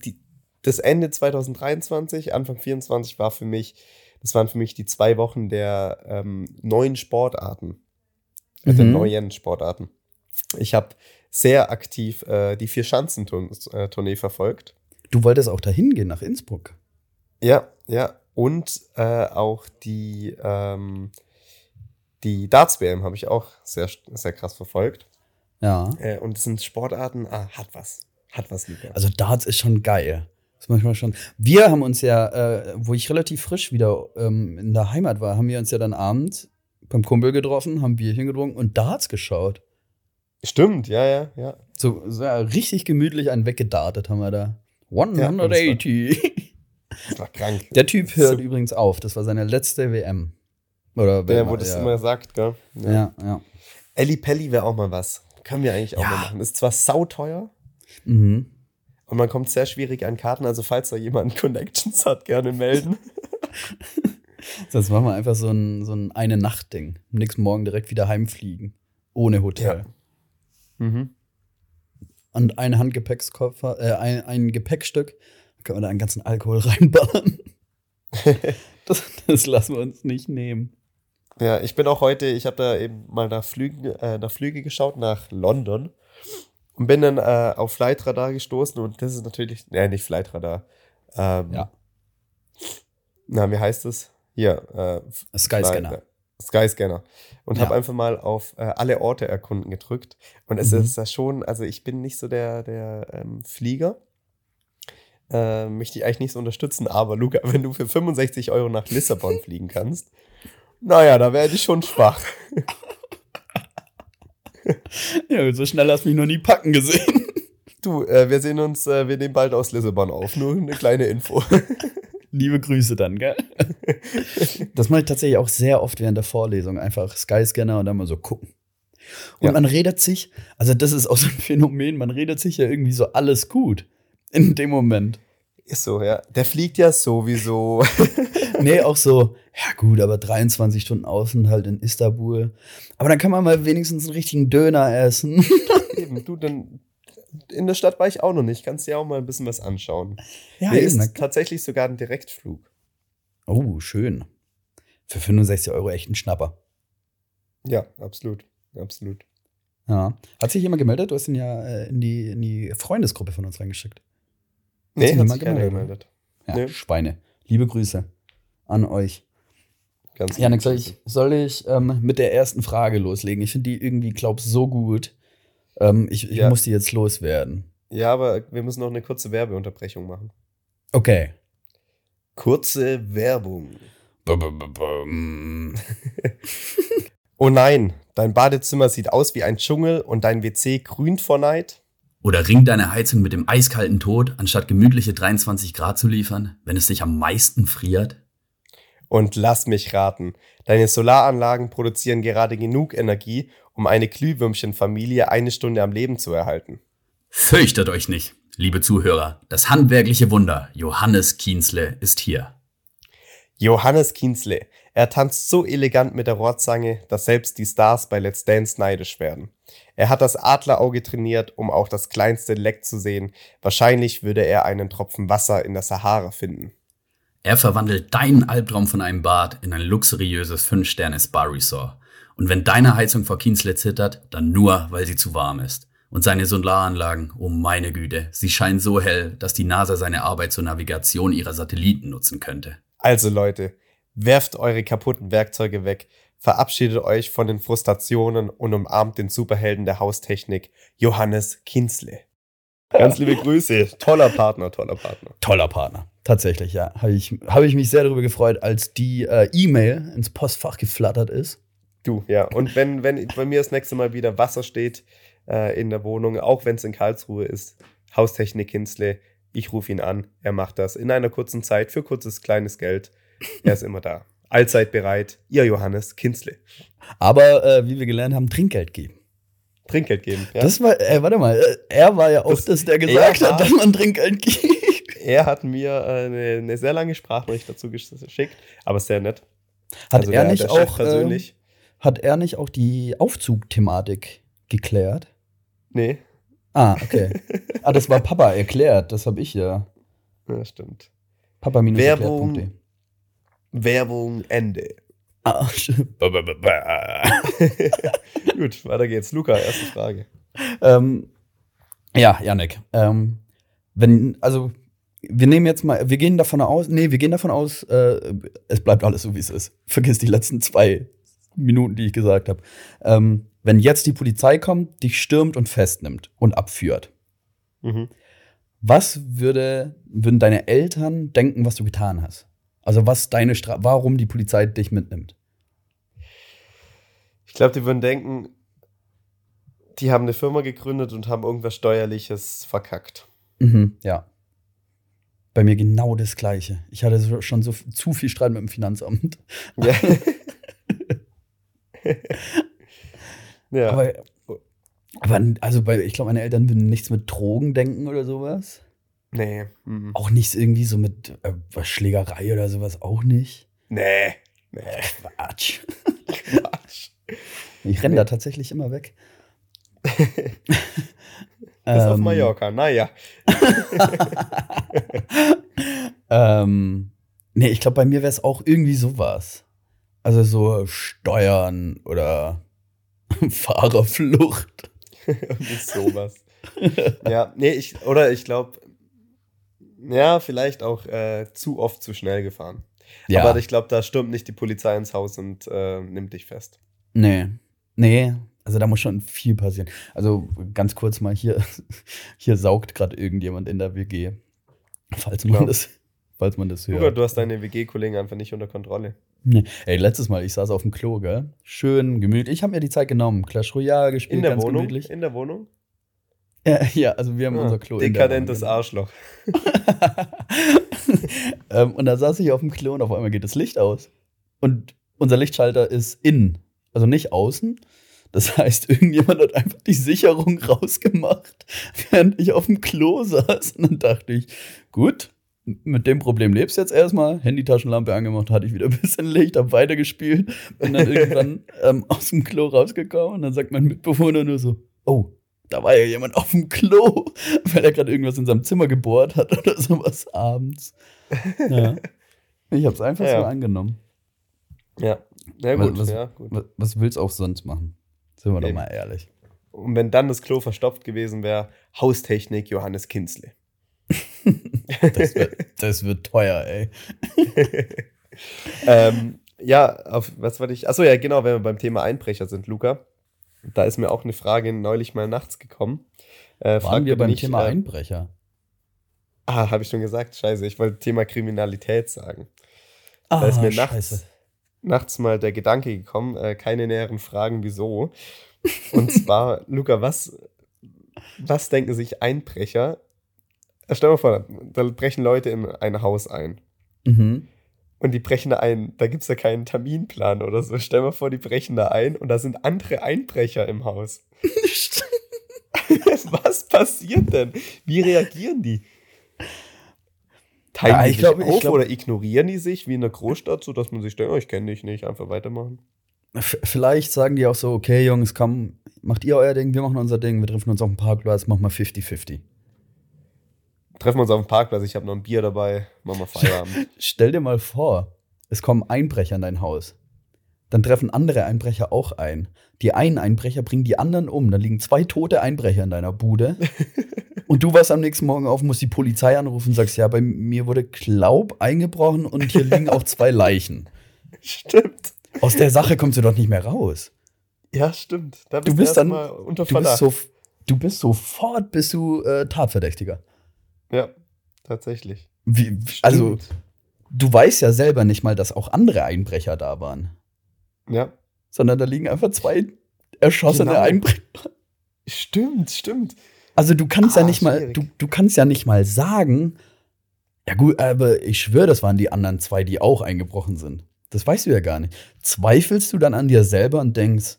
[SPEAKER 1] das Ende 2023, Anfang 24 war für mich das waren für mich die zwei Wochen der ähm, neuen Sportarten. Äh, mhm. Der neuen Sportarten. Ich habe sehr aktiv äh, die Vier-Schanzentournee verfolgt.
[SPEAKER 2] Du wolltest auch dahin gehen, nach Innsbruck.
[SPEAKER 1] Ja, ja. Und äh, auch die, ähm, die Darts-WM habe ich auch sehr, sehr krass verfolgt.
[SPEAKER 2] Ja.
[SPEAKER 1] Äh, und es sind Sportarten, ah, hat was. Hat was, lieber.
[SPEAKER 2] Also Darts ist schon geil. Das manchmal schon. Wir haben uns ja, äh, wo ich relativ frisch wieder ähm, in der Heimat war, haben wir uns ja dann abends beim Kumpel getroffen, haben Bierchen getrunken und Darts geschaut.
[SPEAKER 1] Stimmt, ja, ja, ja.
[SPEAKER 2] So, so ja, richtig gemütlich einen weggedartet haben wir da. 180. Ja,
[SPEAKER 1] das war krank.
[SPEAKER 2] Der Typ hört so. übrigens auf. Das war seine letzte WM. Oder
[SPEAKER 1] Der, wo das ja. immer sagt, gell?
[SPEAKER 2] Ja, ja. ja.
[SPEAKER 1] Elli Pelli wäre auch mal was. Können wir eigentlich auch mal machen. Ist zwar sauteuer.
[SPEAKER 2] Mhm.
[SPEAKER 1] Und man kommt sehr schwierig an Karten. Also, falls da jemand Connections hat, gerne melden.
[SPEAKER 2] Sonst machen wir einfach so ein, so ein Eine-Nacht-Ding. Am nächsten Morgen direkt wieder heimfliegen. Ohne Hotel.
[SPEAKER 1] Ja. Mhm.
[SPEAKER 2] Und ein Handgepäckskoffer, äh, ein, ein Gepäckstück, da können wir da einen ganzen Alkohol reinballern. das, das lassen wir uns nicht nehmen.
[SPEAKER 1] Ja, ich bin auch heute, ich habe da eben mal nach Flüge, äh, nach Flüge geschaut, nach London. Und bin dann äh, auf Flightradar gestoßen und das ist natürlich, ne, nicht Flightradar. Ähm,
[SPEAKER 2] ja.
[SPEAKER 1] Na, wie heißt es? Hier.
[SPEAKER 2] Äh, Skyscanner.
[SPEAKER 1] Äh, Skyscanner. Und ja. habe einfach mal auf äh, alle Orte erkunden gedrückt. Und es mhm. ist da schon, also ich bin nicht so der, der ähm, Flieger. Äh, möchte ich eigentlich nicht so unterstützen, aber Luca, wenn du für 65 Euro nach Lissabon fliegen kannst, naja, da werde ich schon schwach.
[SPEAKER 2] ja, so schnell hast du mich noch nie packen gesehen.
[SPEAKER 1] Du, äh, wir sehen uns, äh, wir nehmen bald aus Lissabon auf. Nur eine kleine Info.
[SPEAKER 2] Liebe Grüße dann, gell? Das mache ich tatsächlich auch sehr oft während der Vorlesung. Einfach Skyscanner und dann mal so gucken. Und ja. man redet sich, also das ist auch so ein Phänomen, man redet sich ja irgendwie so alles gut in dem Moment.
[SPEAKER 1] Ist so, ja. Der fliegt ja sowieso.
[SPEAKER 2] Nee, auch so, ja gut, aber 23 Stunden außen halt in Istanbul. Aber dann kann man mal wenigstens einen richtigen Döner essen.
[SPEAKER 1] Eben, du, dann in der Stadt war ich auch noch nicht. Kannst dir auch mal ein bisschen was anschauen.
[SPEAKER 2] Ja,
[SPEAKER 1] Hier ist tatsächlich sogar ein Direktflug.
[SPEAKER 2] Oh, schön. Für 65 Euro echt ein Schnapper.
[SPEAKER 1] Ja, absolut. Absolut.
[SPEAKER 2] Ja. Hat sich jemand gemeldet? Du hast ihn ja äh, in, die, in die Freundesgruppe von uns reingeschickt.
[SPEAKER 1] Nee, hat sich keiner gemeldet.
[SPEAKER 2] Ja, nee. Schweine. Liebe Grüße an euch. Ganz Janik, soll ich, soll ich ähm, mit der ersten Frage loslegen? Ich finde die irgendwie, glaub so gut. Ähm, ich ich ja. muss die jetzt loswerden.
[SPEAKER 1] Ja, aber wir müssen noch eine kurze Werbeunterbrechung machen.
[SPEAKER 2] Okay.
[SPEAKER 1] Kurze Werbung. oh nein, dein Badezimmer sieht aus wie ein Dschungel und dein WC grünt vor Neid?
[SPEAKER 3] Oder ringt deine Heizung mit dem eiskalten Tod, anstatt gemütliche 23 Grad zu liefern, wenn es dich am meisten friert?
[SPEAKER 1] Und lass mich raten, deine Solaranlagen produzieren gerade genug Energie, um eine Glühwürmchenfamilie eine Stunde am Leben zu erhalten.
[SPEAKER 3] Fürchtet euch nicht, liebe Zuhörer. Das handwerkliche Wunder Johannes Kienzle ist hier.
[SPEAKER 1] Johannes Kienzle. Er tanzt so elegant mit der Rohrzange, dass selbst die Stars bei Let's Dance neidisch werden. Er hat das Adlerauge trainiert, um auch das kleinste Leck zu sehen. Wahrscheinlich würde er einen Tropfen Wasser in der Sahara finden.
[SPEAKER 3] Er verwandelt deinen Albtraum von einem Bad in ein luxuriöses 5-Sterne-Spa-Resort. Und wenn deine Heizung vor Kienzle zittert, dann nur, weil sie zu warm ist. Und seine Solaranlagen, oh meine Güte, sie scheinen so hell, dass die NASA seine Arbeit zur Navigation ihrer Satelliten nutzen könnte.
[SPEAKER 1] Also Leute, Werft eure kaputten Werkzeuge weg, verabschiedet euch von den Frustrationen und umarmt den Superhelden der Haustechnik, Johannes Kinzle. Ganz liebe Grüße. Toller Partner, toller Partner.
[SPEAKER 2] Toller Partner. Tatsächlich, ja. Habe ich, hab ich mich sehr darüber gefreut, als die äh, E-Mail ins Postfach geflattert ist.
[SPEAKER 1] Du, ja. Und wenn, wenn bei mir das nächste Mal wieder Wasser steht äh, in der Wohnung, auch wenn es in Karlsruhe ist, Haustechnik Kinzle, ich rufe ihn an. Er macht das in einer kurzen Zeit für kurzes kleines Geld. Er ist immer da. Allzeit bereit. Ihr Johannes Kinzle.
[SPEAKER 2] Aber äh, wie wir gelernt haben, Trinkgeld geben.
[SPEAKER 1] Trinkgeld geben.
[SPEAKER 2] Ja? Das war, äh, warte mal, äh, er war ja auch das, das der gesagt hat, dass man Trinkgeld gibt.
[SPEAKER 1] Er hat mir äh, eine, eine, sehr lange Sprachnachricht dazu geschickt, aber sehr nett.
[SPEAKER 2] Hat also er der, nicht der auch persönlich? Äh, hat er nicht auch die Aufzugthematik geklärt?
[SPEAKER 1] Nee.
[SPEAKER 2] Ah, okay. ah, das war Papa erklärt, das habe ich ja.
[SPEAKER 1] Ja, stimmt.
[SPEAKER 2] Papa
[SPEAKER 1] Werbung, Werbung Ende. Ah, Gut, weiter geht's. Luca, erste Frage.
[SPEAKER 2] Ähm, ja, Janik. Ähm, wenn, also, wir nehmen jetzt mal, wir gehen davon aus, nee, wir gehen davon aus, äh, es bleibt alles so, wie es ist. Vergiss die letzten zwei Minuten, die ich gesagt habe. Ähm, wenn jetzt die Polizei kommt, dich stürmt und festnimmt und abführt, mhm. was würde, würden deine Eltern denken, was du getan hast? Also was deine Stra warum die Polizei dich mitnimmt?
[SPEAKER 1] Ich glaube, die würden denken, die haben eine Firma gegründet und haben irgendwas Steuerliches verkackt.
[SPEAKER 2] Mhm, ja. Bei mir genau das Gleiche. Ich hatte schon so zu viel Streit mit dem Finanzamt. Ja. ja. Aber, aber also bei, ich glaube, meine Eltern würden nichts mit Drogen denken oder sowas.
[SPEAKER 1] Nee.
[SPEAKER 2] Mhm. Auch nichts irgendwie so mit äh, Schlägerei oder sowas, auch nicht.
[SPEAKER 1] Nee. Nee.
[SPEAKER 2] Quatsch. Quatsch. Ich renne nee. da tatsächlich immer weg.
[SPEAKER 1] Bis auf ähm. Mallorca, naja.
[SPEAKER 2] ähm, nee, ich glaube, bei mir wäre es auch irgendwie sowas. Also so Steuern oder Fahrerflucht.
[SPEAKER 1] Sowas. ja, nee, ich, oder ich glaube, ja, vielleicht auch äh, zu oft zu schnell gefahren. Ja. Aber ich glaube, da stürmt nicht die Polizei ins Haus und äh, nimmt dich fest.
[SPEAKER 2] Nee. Nee, also da muss schon viel passieren. Also ganz kurz mal hier, hier saugt gerade irgendjemand in der WG. Falls man, ja. das, falls man das hört. Luca,
[SPEAKER 1] du hast deine WG-Kollegen einfach nicht unter Kontrolle.
[SPEAKER 2] Nee. Ey, letztes Mal, ich saß auf dem Klo, gell? Schön gemütlich. Ich habe mir die Zeit genommen. Clash Royale gespielt,
[SPEAKER 1] in der
[SPEAKER 2] ganz
[SPEAKER 1] Wohnung?
[SPEAKER 2] gemütlich.
[SPEAKER 1] In der Wohnung?
[SPEAKER 2] Ja, ja also wir haben ah, unser Klo
[SPEAKER 1] Dekadentes Arschloch.
[SPEAKER 2] ähm, und da saß ich auf dem Klo und auf einmal geht das Licht aus. Und unser Lichtschalter ist innen, also nicht außen. Das heißt, irgendjemand hat einfach die Sicherung rausgemacht, während ich auf dem Klo saß. Und dann dachte ich, gut, mit dem Problem lebst du jetzt erstmal. Handytaschenlampe angemacht, hatte ich wieder ein bisschen Licht, hab weitergespielt, bin dann irgendwann ähm, aus dem Klo rausgekommen und dann sagt mein Mitbewohner nur so, oh, da war ja jemand auf dem Klo, weil er gerade irgendwas in seinem Zimmer gebohrt hat oder sowas abends. Ja. Ich hab's einfach ja. so angenommen.
[SPEAKER 1] Ja, ja gut,
[SPEAKER 2] was,
[SPEAKER 1] ja, gut.
[SPEAKER 2] Was, willst du auch sonst machen? Sind wir okay. doch mal ehrlich.
[SPEAKER 1] Und wenn dann das Klo verstopft gewesen wäre, Haustechnik Johannes Kinzle.
[SPEAKER 2] das, wird, das wird teuer, ey.
[SPEAKER 1] ähm, ja, auf was wollte ich? Achso, ja, genau, wenn wir beim Thema Einbrecher sind, Luca. Da ist mir auch eine Frage neulich mal nachts gekommen.
[SPEAKER 2] Äh, Waren wir beim nicht, Thema äh, Einbrecher?
[SPEAKER 1] Ah, habe ich schon gesagt. Scheiße, ich wollte Thema Kriminalität sagen. Ah, da ist mir nachts, nachts mal der Gedanke gekommen, äh, keine näheren Fragen, wieso. Und zwar, Luca, was, was denken sich Einbrecher Stell dir mal vor, da brechen Leute in ein Haus ein. Mhm. Und die brechen da ein, da gibt es ja keinen Terminplan oder so. Stell mal vor, die brechen da ein und da sind andere Einbrecher im Haus. Was passiert denn? Wie reagieren die? Teilen ja, die sich glaub, auf glaub, oder ignorieren die sich wie in der Großstadt, sodass man sich denkt, oh, ich kenne dich nicht, einfach weitermachen?
[SPEAKER 2] Vielleicht sagen die auch so, okay, Jungs, komm, macht ihr euer Ding, wir machen unser Ding, wir treffen uns auf dem Parkplatz, machen mal 50-50
[SPEAKER 1] treffen wir uns auf dem Parkplatz, ich habe noch ein Bier dabei, machen wir Feierabend.
[SPEAKER 2] Stell dir mal vor, es kommen Einbrecher in dein Haus. Dann treffen andere Einbrecher auch ein. Die einen Einbrecher bringen die anderen um. Dann liegen zwei tote Einbrecher in deiner Bude. und du warst am nächsten Morgen auf, musst die Polizei anrufen und sagst, ja, bei mir wurde Glaub eingebrochen und hier liegen auch zwei Leichen.
[SPEAKER 1] Stimmt.
[SPEAKER 2] Aus der Sache kommst du doch nicht mehr raus.
[SPEAKER 1] Ja, stimmt.
[SPEAKER 2] Da bist du bist dann unter du bist, so, du bist sofort bist du äh, Tatverdächtiger.
[SPEAKER 1] Ja, tatsächlich.
[SPEAKER 2] Wie, also du weißt ja selber nicht mal, dass auch andere Einbrecher da waren.
[SPEAKER 1] Ja.
[SPEAKER 2] Sondern da liegen einfach zwei erschossene genau. Einbrecher.
[SPEAKER 1] Stimmt, stimmt.
[SPEAKER 2] Also du kannst ah, ja nicht mal, du, du kannst ja nicht mal sagen, ja gut, aber ich schwöre, das waren die anderen zwei, die auch eingebrochen sind. Das weißt du ja gar nicht. Zweifelst du dann an dir selber und denkst,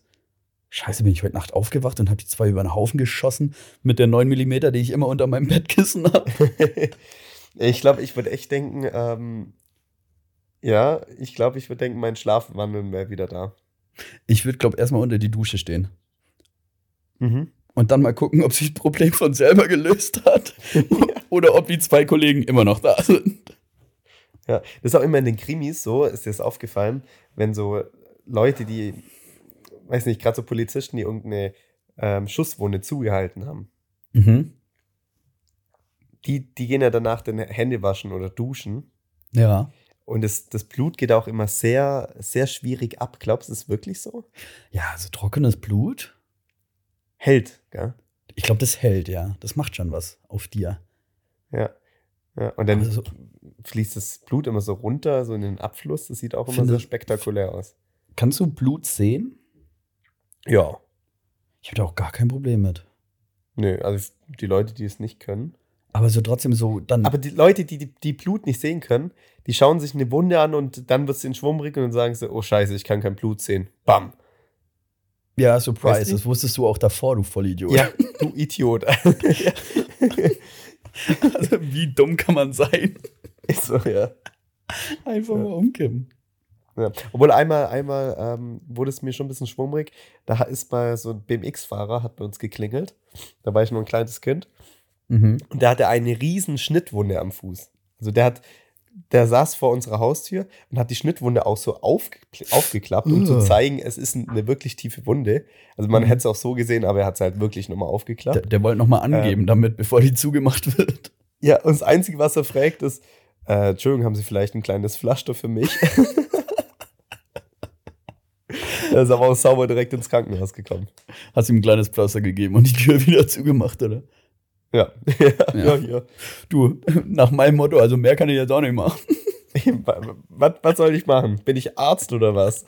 [SPEAKER 2] Scheiße, bin ich heute Nacht aufgewacht und habe die zwei über den Haufen geschossen mit der 9 mm, die ich immer unter meinem Bettkissen habe.
[SPEAKER 1] ich glaube, ich würde echt denken, ähm, ja, ich glaube, ich würde denken, mein Schlafwandeln wäre wieder da.
[SPEAKER 2] Ich würde, glaube erstmal unter die Dusche stehen. Mhm. Und dann mal gucken, ob sich das Problem von selber gelöst hat. Oder ob die zwei Kollegen immer noch da sind.
[SPEAKER 1] Ja, das ist auch immer in den Krimis so, ist dir das aufgefallen, wenn so Leute, die weiß nicht, gerade so Polizisten, die irgendeine ähm, Schusswunde zugehalten haben. Mhm. Die, die gehen ja danach dann Hände waschen oder duschen.
[SPEAKER 2] Ja.
[SPEAKER 1] Und das, das Blut geht auch immer sehr, sehr schwierig ab. Glaubst du, ist wirklich so?
[SPEAKER 2] Ja, also trockenes Blut
[SPEAKER 1] hält, gell?
[SPEAKER 2] Ich glaube, das hält, ja. Das macht schon was auf dir.
[SPEAKER 1] Ja. ja. Und dann also, fließt das Blut immer so runter, so in den Abfluss. Das sieht auch immer finde, sehr spektakulär aus.
[SPEAKER 2] Kannst du Blut sehen?
[SPEAKER 1] Ja.
[SPEAKER 2] Ich habe da auch gar kein Problem mit.
[SPEAKER 1] Nö, also die Leute, die es nicht können.
[SPEAKER 2] Aber so trotzdem so dann.
[SPEAKER 1] Aber die Leute, die, die, die Blut nicht sehen können, die schauen sich eine Wunde an und dann wird es in schwummrig und dann sagen sie, oh Scheiße, ich kann kein Blut sehen. Bam.
[SPEAKER 2] Ja, Surprise, weißt du? das wusstest du auch davor, du Vollidiot.
[SPEAKER 1] Ja, du Idiot.
[SPEAKER 2] also, wie dumm kann man sein?
[SPEAKER 1] Ist so, ja.
[SPEAKER 2] Einfach ja. mal umkippen.
[SPEAKER 1] Ja. Obwohl einmal, einmal ähm, wurde es mir schon ein bisschen schwummrig. Da ist bei so ein BMX-Fahrer, hat bei uns geklingelt. Da war ich nur ein kleines Kind. Mhm. Und der hatte eine riesen Schnittwunde am Fuß. Also der hat, der saß vor unserer Haustür und hat die Schnittwunde auch so aufge aufgeklappt, um zu zeigen, es ist eine wirklich tiefe Wunde. Also man mhm. hätte es auch so gesehen, aber er hat es halt wirklich nochmal aufgeklappt.
[SPEAKER 2] Der, der wollte nochmal angeben, ähm, damit, bevor die zugemacht wird.
[SPEAKER 1] Ja, und das Einzige, was er fragt, ist, äh, Entschuldigung, haben Sie vielleicht ein kleines Flaschstoff für mich? Er ist aber auch sauber direkt ins Krankenhaus gekommen.
[SPEAKER 2] Hast ihm ein kleines Pflaster gegeben und die Tür wieder zugemacht, oder?
[SPEAKER 1] Ja. ja, ja. ja.
[SPEAKER 2] Du, nach meinem Motto, also mehr kann ich jetzt auch nicht machen.
[SPEAKER 1] was, was soll ich machen? Bin ich Arzt oder was?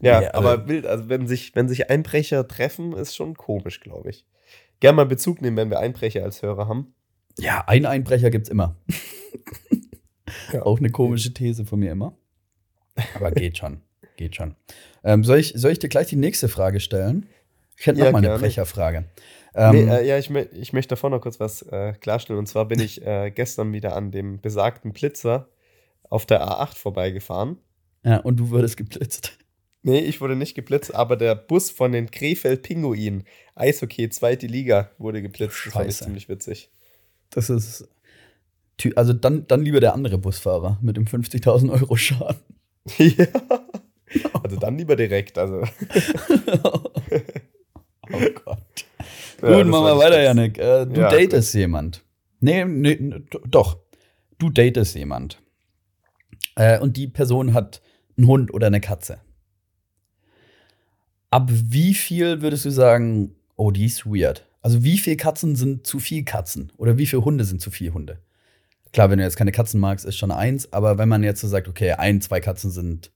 [SPEAKER 1] ja, ja, aber wild, also wenn sich, wenn sich Einbrecher treffen, ist schon komisch, glaube ich. Gerne mal Bezug nehmen, wenn wir Einbrecher als Hörer haben.
[SPEAKER 2] Ja, einen Einbrecher gibt es immer. ja. Auch eine komische These von mir immer. Aber geht schon. Geht schon. Ähm, soll, ich, soll ich dir gleich die nächste Frage stellen? Ich hätte ja, noch mal eine Brecherfrage.
[SPEAKER 1] Ähm, nee, äh, ja, ich, ich möchte davor noch kurz was äh, klarstellen. Und zwar bin ich äh, gestern wieder an dem besagten Blitzer auf der A8 vorbeigefahren.
[SPEAKER 2] Ja, und du wurdest geblitzt.
[SPEAKER 1] Nee, ich wurde nicht geblitzt, aber der Bus von den Krefeld Pinguinen, Eishockey, zweite Liga, wurde geblitzt. Scheiße. Das fand ich ziemlich witzig.
[SPEAKER 2] Das ist. Also dann, dann lieber der andere Busfahrer mit dem 50.000 Euro Schaden.
[SPEAKER 1] Ja. Also dann lieber direkt. Also.
[SPEAKER 2] oh Gott. Ja, Gut, machen wir weiter, Janik. Äh, du ja, datest gut. jemand. Nee, nee, doch. Du datest jemand. Äh, und die Person hat einen Hund oder eine Katze. Ab wie viel würdest du sagen, oh, die ist weird? Also wie viele Katzen sind zu viel Katzen? Oder wie viele Hunde sind zu viel Hunde? Klar, wenn du jetzt keine Katzen magst, ist schon eins, aber wenn man jetzt so sagt, okay, ein, zwei Katzen sind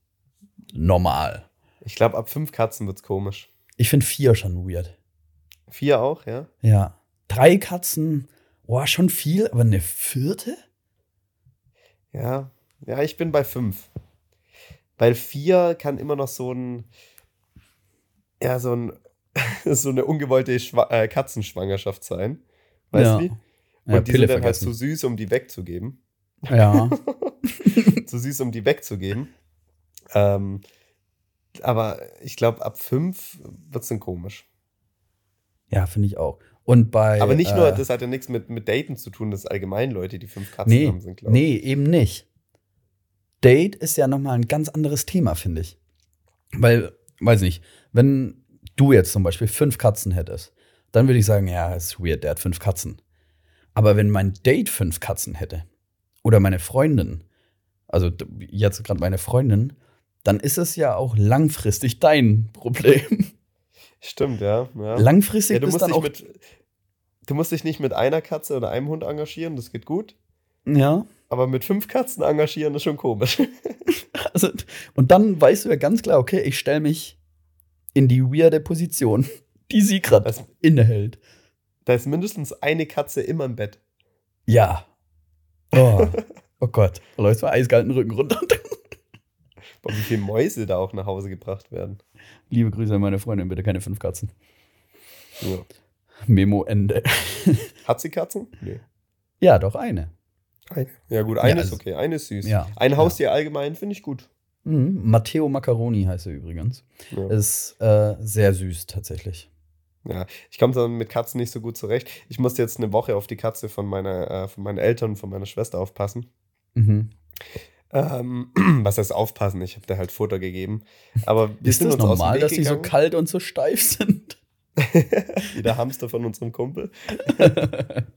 [SPEAKER 2] normal.
[SPEAKER 1] Ich glaube, ab fünf Katzen wird's komisch.
[SPEAKER 2] Ich finde vier schon weird.
[SPEAKER 1] Vier auch, ja?
[SPEAKER 2] Ja. Drei Katzen, boah, schon viel, aber eine vierte?
[SPEAKER 1] Ja, ja, ich bin bei fünf. Weil vier kann immer noch so ein, ja, so ein, so eine ungewollte Schwa äh, Katzenschwangerschaft sein. Weißt ja. Und ja, die Pille sind dann halt zu süß, um die wegzugeben.
[SPEAKER 2] Ja.
[SPEAKER 1] zu süß, um die wegzugeben. Ähm, aber ich glaube, ab fünf wird es dann komisch.
[SPEAKER 2] Ja, finde ich auch. Und bei.
[SPEAKER 1] Aber nicht nur, äh, das hat ja nichts mit, mit Daten zu tun, das ist allgemein Leute, die fünf Katzen
[SPEAKER 2] nee,
[SPEAKER 1] haben, sind,
[SPEAKER 2] glaube ich. Nee, eben nicht. Date ist ja nochmal ein ganz anderes Thema, finde ich. Weil, weiß nicht, wenn du jetzt zum Beispiel fünf Katzen hättest, dann würde ich sagen, ja, ist weird, der hat fünf Katzen. Aber wenn mein Date fünf Katzen hätte oder meine Freundin, also jetzt gerade meine Freundin, dann ist es ja auch langfristig dein Problem.
[SPEAKER 1] Stimmt, ja. ja.
[SPEAKER 2] Langfristig
[SPEAKER 1] ja, du
[SPEAKER 2] ist
[SPEAKER 1] musst
[SPEAKER 2] dann
[SPEAKER 1] dich
[SPEAKER 2] auch.
[SPEAKER 1] mit, Du musst dich nicht mit einer Katze oder einem Hund engagieren, das geht gut.
[SPEAKER 2] ja.
[SPEAKER 1] Aber mit fünf Katzen engagieren ist schon komisch.
[SPEAKER 2] Also, und dann weißt du ja ganz klar, okay, ich stelle mich in die weirde Position, die sie gerade innehält.
[SPEAKER 1] Da ist mindestens eine Katze immer im Bett.
[SPEAKER 2] Ja. Oh, oh Gott. Da läuft mal eiskalten Rücken runter.
[SPEAKER 1] Boah, wie viele Mäuse da auch nach Hause gebracht werden.
[SPEAKER 2] Liebe Grüße an meine Freundin, bitte keine fünf Katzen.
[SPEAKER 1] Ja.
[SPEAKER 2] Memo Ende.
[SPEAKER 1] Hat sie Katzen? Nee.
[SPEAKER 2] Ja, doch eine.
[SPEAKER 1] Eine. Ja, gut, eine
[SPEAKER 2] Ja,
[SPEAKER 1] ist
[SPEAKER 2] also-
[SPEAKER 1] okay. Eine ist süß.
[SPEAKER 2] Ja.
[SPEAKER 1] Ein Haustier allgemein finde ich gut.
[SPEAKER 2] Mhm. Matteo Macaroni heißt er übrigens.
[SPEAKER 1] Ja.
[SPEAKER 2] Ist äh, sehr süß tatsächlich.
[SPEAKER 1] Ja, ich komme dann mit Katzen nicht so gut zurecht. Ich musste jetzt eine Woche auf die Katze von, meiner, äh, von meinen Eltern und von meiner Schwester aufpassen.
[SPEAKER 2] Mhm.
[SPEAKER 1] Ähm, was heißt aufpassen? Ich habe da halt Futter gegeben. Aber wir
[SPEAKER 2] Ist
[SPEAKER 1] sind
[SPEAKER 2] das
[SPEAKER 1] uns
[SPEAKER 2] normal, dass die so kalt und so steif sind?
[SPEAKER 1] Wie der Hamster von unserem Kumpel.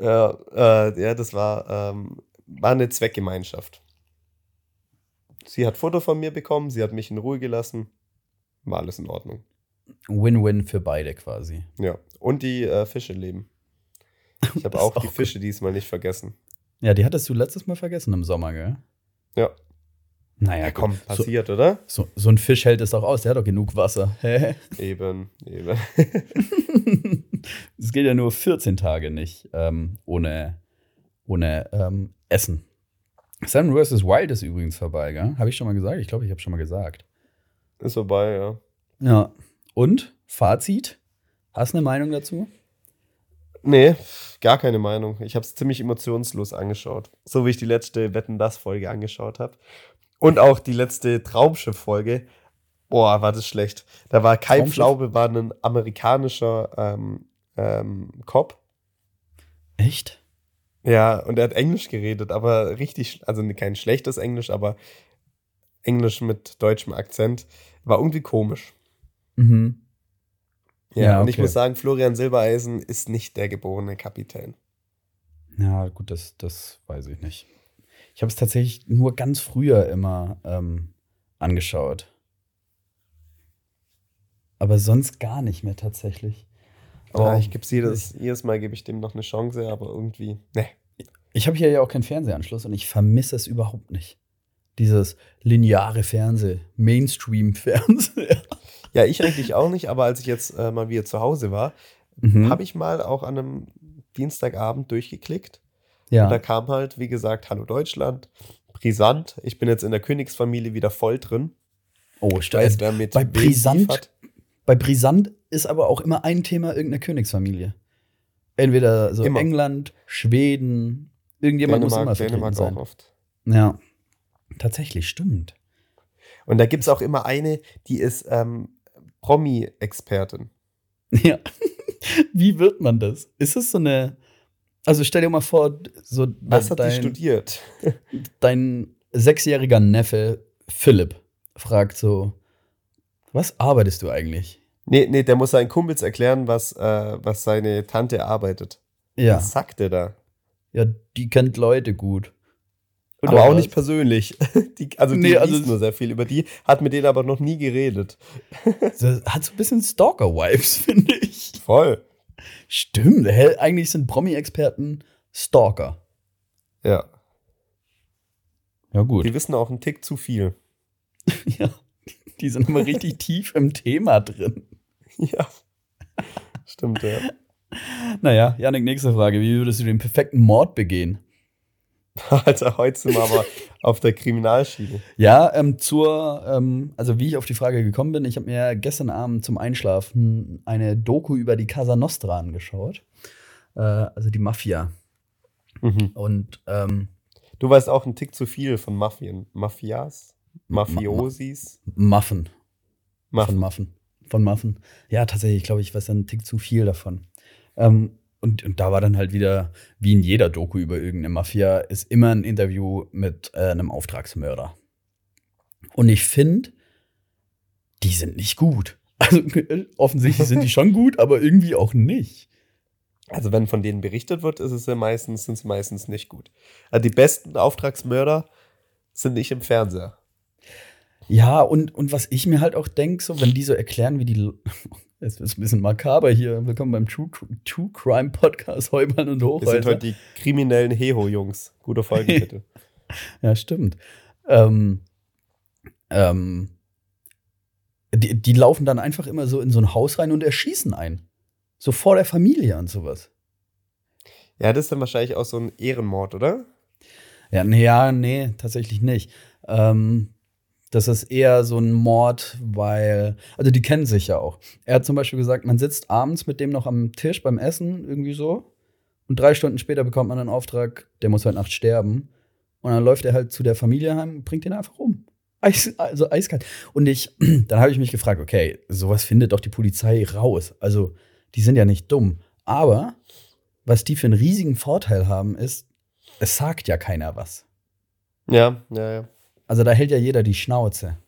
[SPEAKER 1] Ja, äh, ja das war, ähm, war eine Zweckgemeinschaft. Sie hat Futter von mir bekommen, sie hat mich in Ruhe gelassen. War alles in Ordnung.
[SPEAKER 2] Win-win für beide quasi.
[SPEAKER 1] Ja. Und die äh, Fische leben. Ich habe auch
[SPEAKER 2] ist
[SPEAKER 1] die
[SPEAKER 2] auch
[SPEAKER 1] Fische diesmal nicht vergessen.
[SPEAKER 2] Ja, die hattest du letztes Mal vergessen im Sommer, gell?
[SPEAKER 1] Ja.
[SPEAKER 2] Naja,
[SPEAKER 1] Ja, komm, passiert, oder?
[SPEAKER 2] So, so, so ein Fisch hält es auch aus, der hat doch genug Wasser.
[SPEAKER 1] Eben, eben.
[SPEAKER 2] Es geht ja nur 14 Tage nicht ähm, ohne, ohne ähm, Essen. Seven vs. Wild ist übrigens vorbei, gell? Habe ich schon mal gesagt? Ich glaube, ich habe schon mal gesagt.
[SPEAKER 1] Ist vorbei, ja.
[SPEAKER 2] Ja. Und? Fazit? Hast du eine Meinung dazu?
[SPEAKER 1] Nee, gar keine Meinung. Ich habe es ziemlich emotionslos angeschaut. So wie ich die letzte Wetten das Folge angeschaut habe. Und auch die letzte Traumschiff-Folge. Boah, war das schlecht. Da war Kai
[SPEAKER 2] Traumschiff?
[SPEAKER 1] Pflaube, war ein amerikanischer ähm, ähm, Cop.
[SPEAKER 2] Echt?
[SPEAKER 1] Ja, und er hat Englisch geredet, aber richtig, also kein schlechtes Englisch, aber Englisch mit deutschem Akzent. War irgendwie komisch.
[SPEAKER 2] Mhm.
[SPEAKER 1] Ja,
[SPEAKER 2] Ja,
[SPEAKER 1] und ich
[SPEAKER 2] okay.
[SPEAKER 1] muss sagen, Florian Silbereisen ist nicht der geborene Kapitän.
[SPEAKER 2] Ja, gut, das, das weiß ich nicht. Ich habe es tatsächlich nur ganz früher immer ähm, angeschaut. Aber sonst gar nicht mehr tatsächlich.
[SPEAKER 1] Aber
[SPEAKER 2] Oh,
[SPEAKER 1] ich gebe jedes, jedes Mal gebe ich dem noch eine Chance, aber irgendwie, ne.
[SPEAKER 2] Ich habe hier ja auch keinen Fernsehanschluss und ich vermisse es überhaupt nicht. Dieses lineare Fernseh, Mainstream-Fernsehen.
[SPEAKER 1] Ja, ich eigentlich auch nicht, aber als ich jetzt äh, mal wieder zu Hause war,
[SPEAKER 2] Mhm.
[SPEAKER 1] habe ich mal auch an einem Dienstagabend durchgeklickt.
[SPEAKER 2] ja.
[SPEAKER 1] Und da kam halt, wie gesagt, Hallo Deutschland, brisant. Ich bin jetzt in der Königsfamilie wieder voll drin.
[SPEAKER 2] oh, stimmt.
[SPEAKER 1] mit
[SPEAKER 2] Bei brisant. Bei Brisant ist aber auch immer ein Thema irgendeine Königsfamilie. Entweder so
[SPEAKER 1] Immer.
[SPEAKER 2] England, Schweden, irgendjemand muss immer
[SPEAKER 1] Dänemark, Dänemark
[SPEAKER 2] sein.
[SPEAKER 1] auch oft.
[SPEAKER 2] Ja, tatsächlich, stimmt.
[SPEAKER 1] Und da gibt es auch immer eine, die ist ähm, Promi-Expertin.
[SPEAKER 2] Ja. Wie wird man das? Ist es so eine. Also stell dir mal vor, so
[SPEAKER 1] Was hat die
[SPEAKER 2] dein,
[SPEAKER 1] studiert?
[SPEAKER 2] dein sechsjähriger Neffe Philipp fragt so: Was arbeitest du eigentlich?
[SPEAKER 1] Nee, nee, der muss seinen Kumpels erklären, was, äh, was seine Tante arbeitet.
[SPEAKER 2] Ja,
[SPEAKER 1] Was sagt der da?
[SPEAKER 2] ja, die kennt Leute gut. Oder
[SPEAKER 1] aber auch
[SPEAKER 2] was?
[SPEAKER 1] nicht persönlich. Die, also die
[SPEAKER 2] Nee,
[SPEAKER 1] liest
[SPEAKER 2] also-
[SPEAKER 1] nur sehr viel über die, hat mit denen aber noch nie geredet.
[SPEAKER 2] Das hat so ein bisschen Stalker-Vibes, finde ich.
[SPEAKER 1] Voll.
[SPEAKER 2] Stimmt, hä? eigentlich sind Promi-Experten Stalker.
[SPEAKER 1] Ja.
[SPEAKER 2] Ja, gut.
[SPEAKER 1] Die wissen auch einen Tick zu viel.
[SPEAKER 2] ja, die sind immer richtig tief im Thema drin.
[SPEAKER 1] Ja. Stimmt, ja.
[SPEAKER 2] Naja, Janik, nächste Frage. Wie würdest du den perfekten Mord begehen?
[SPEAKER 1] Alter, heute sind wir aber auf der Kriminalschiene.
[SPEAKER 2] Ja, ähm, zur, ähm, also wie ich auf die Frage gekommen bin, ich habe mir gestern Abend zum Einschlafen eine Doku über die Casa Nostra angeschaut. Äh, also die Mafia.
[SPEAKER 1] Mhm.
[SPEAKER 2] Und ähm,
[SPEAKER 1] Du weißt auch einen Tick zu viel von Mafien. Mafias? Mafiosis?
[SPEAKER 2] Muffen.
[SPEAKER 1] Maf
[SPEAKER 2] Von Muffen. Von Muffen. Ja, tatsächlich, glaube ich, weiß einen Tick zu viel davon. Ähm, und, und da war dann halt wieder, wie in jeder Doku über irgendeine Mafia, ist immer ein Interview mit äh, einem Auftragsmörder. Und ich finde, die sind nicht gut. Also offensichtlich sind die schon gut, aber irgendwie auch nicht.
[SPEAKER 1] Also wenn von denen berichtet wird, ist es ja meistens, sind es meistens nicht gut. Also die besten Auftragsmörder sind nicht im Fernseher.
[SPEAKER 2] Ja, und, und was ich mir halt auch denke, so, wenn die so erklären, wie die. Es ist ein bisschen makaber hier. Willkommen beim True, True Crime Podcast Heubern und Hochhäuser.
[SPEAKER 1] Wir sind heute die kriminellen Heho-Jungs. Gute Folge, bitte.
[SPEAKER 2] ja, stimmt. Ähm, ähm, die, die laufen dann einfach immer so in so ein Haus rein und erschießen einen. So vor der Familie und sowas.
[SPEAKER 1] Ja, das ist dann wahrscheinlich auch so ein Ehrenmord, oder?
[SPEAKER 2] Ja, nee, ja, nee, tatsächlich nicht. Ähm, das ist eher so ein Mord, weil, also die kennen sich ja auch. Er hat zum Beispiel gesagt, man sitzt abends mit dem noch am Tisch beim Essen, irgendwie so. Und drei Stunden später bekommt man einen Auftrag, der muss heute Nacht sterben. Und dann läuft er halt zu der Familie heim und bringt den einfach um. Eis, also eiskalt. Und ich, dann habe ich mich gefragt, okay, sowas findet doch die Polizei raus. Also, die sind ja nicht dumm. Aber was die für einen riesigen Vorteil haben, ist, es sagt ja keiner was.
[SPEAKER 1] Ja, ja, ja.
[SPEAKER 2] Also da hält ja jeder die Schnauze.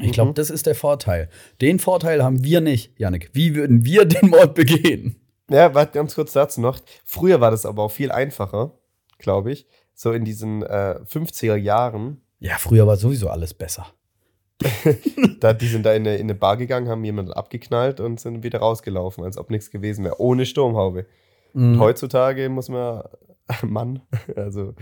[SPEAKER 2] Ich glaube, mhm. das ist der Vorteil. Den Vorteil haben wir nicht, Janik. Wie würden wir den Mord begehen?
[SPEAKER 1] Ja, warte ganz kurz dazu noch. Früher war das aber auch viel einfacher, glaube ich. So in diesen äh, 50er Jahren.
[SPEAKER 2] Ja, früher war sowieso alles besser.
[SPEAKER 1] da, die sind da in eine, in eine Bar gegangen, haben jemanden abgeknallt und sind wieder rausgelaufen, als ob nichts gewesen wäre. Ohne Sturmhaube. Mhm. heutzutage muss man, Mann, also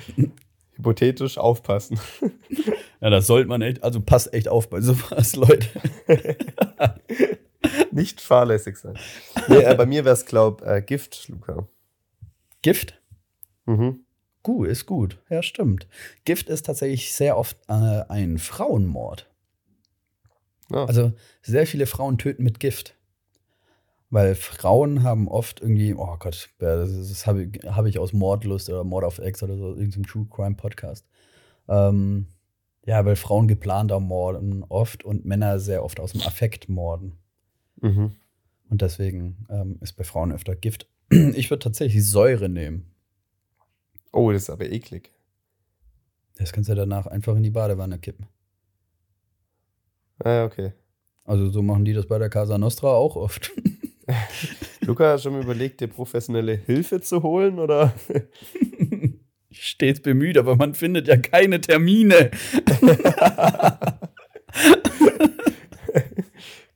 [SPEAKER 1] hypothetisch aufpassen.
[SPEAKER 2] Ja, das sollte man echt, also passt echt auf bei sowas, Leute.
[SPEAKER 1] Nicht fahrlässig sein. Nee, äh, bei mir wäre es, glaube äh, Gift, Luca.
[SPEAKER 2] Gift? Mhm. Gut, ist gut. Ja, stimmt. Gift ist tatsächlich sehr oft äh, ein Frauenmord. Ja. Also sehr viele Frauen töten mit Gift. Weil Frauen haben oft irgendwie, oh Gott, das, das habe ich, hab ich aus Mordlust oder Mord auf Ex oder so, irgendeinem True Crime Podcast. Ähm, ja, weil Frauen geplanter morden oft und Männer sehr oft aus dem Affekt morden. Mhm. Und deswegen ähm, ist bei Frauen öfter Gift. Ich würde tatsächlich Säure nehmen.
[SPEAKER 1] Oh, das ist aber eklig.
[SPEAKER 2] Das kannst du danach einfach in die Badewanne kippen.
[SPEAKER 1] Ah, okay.
[SPEAKER 2] Also so machen die das bei der Casa Nostra auch oft.
[SPEAKER 1] Luca hat schon mal überlegt, dir professionelle Hilfe zu holen, oder?
[SPEAKER 2] Stets bemüht, aber man findet ja keine Termine.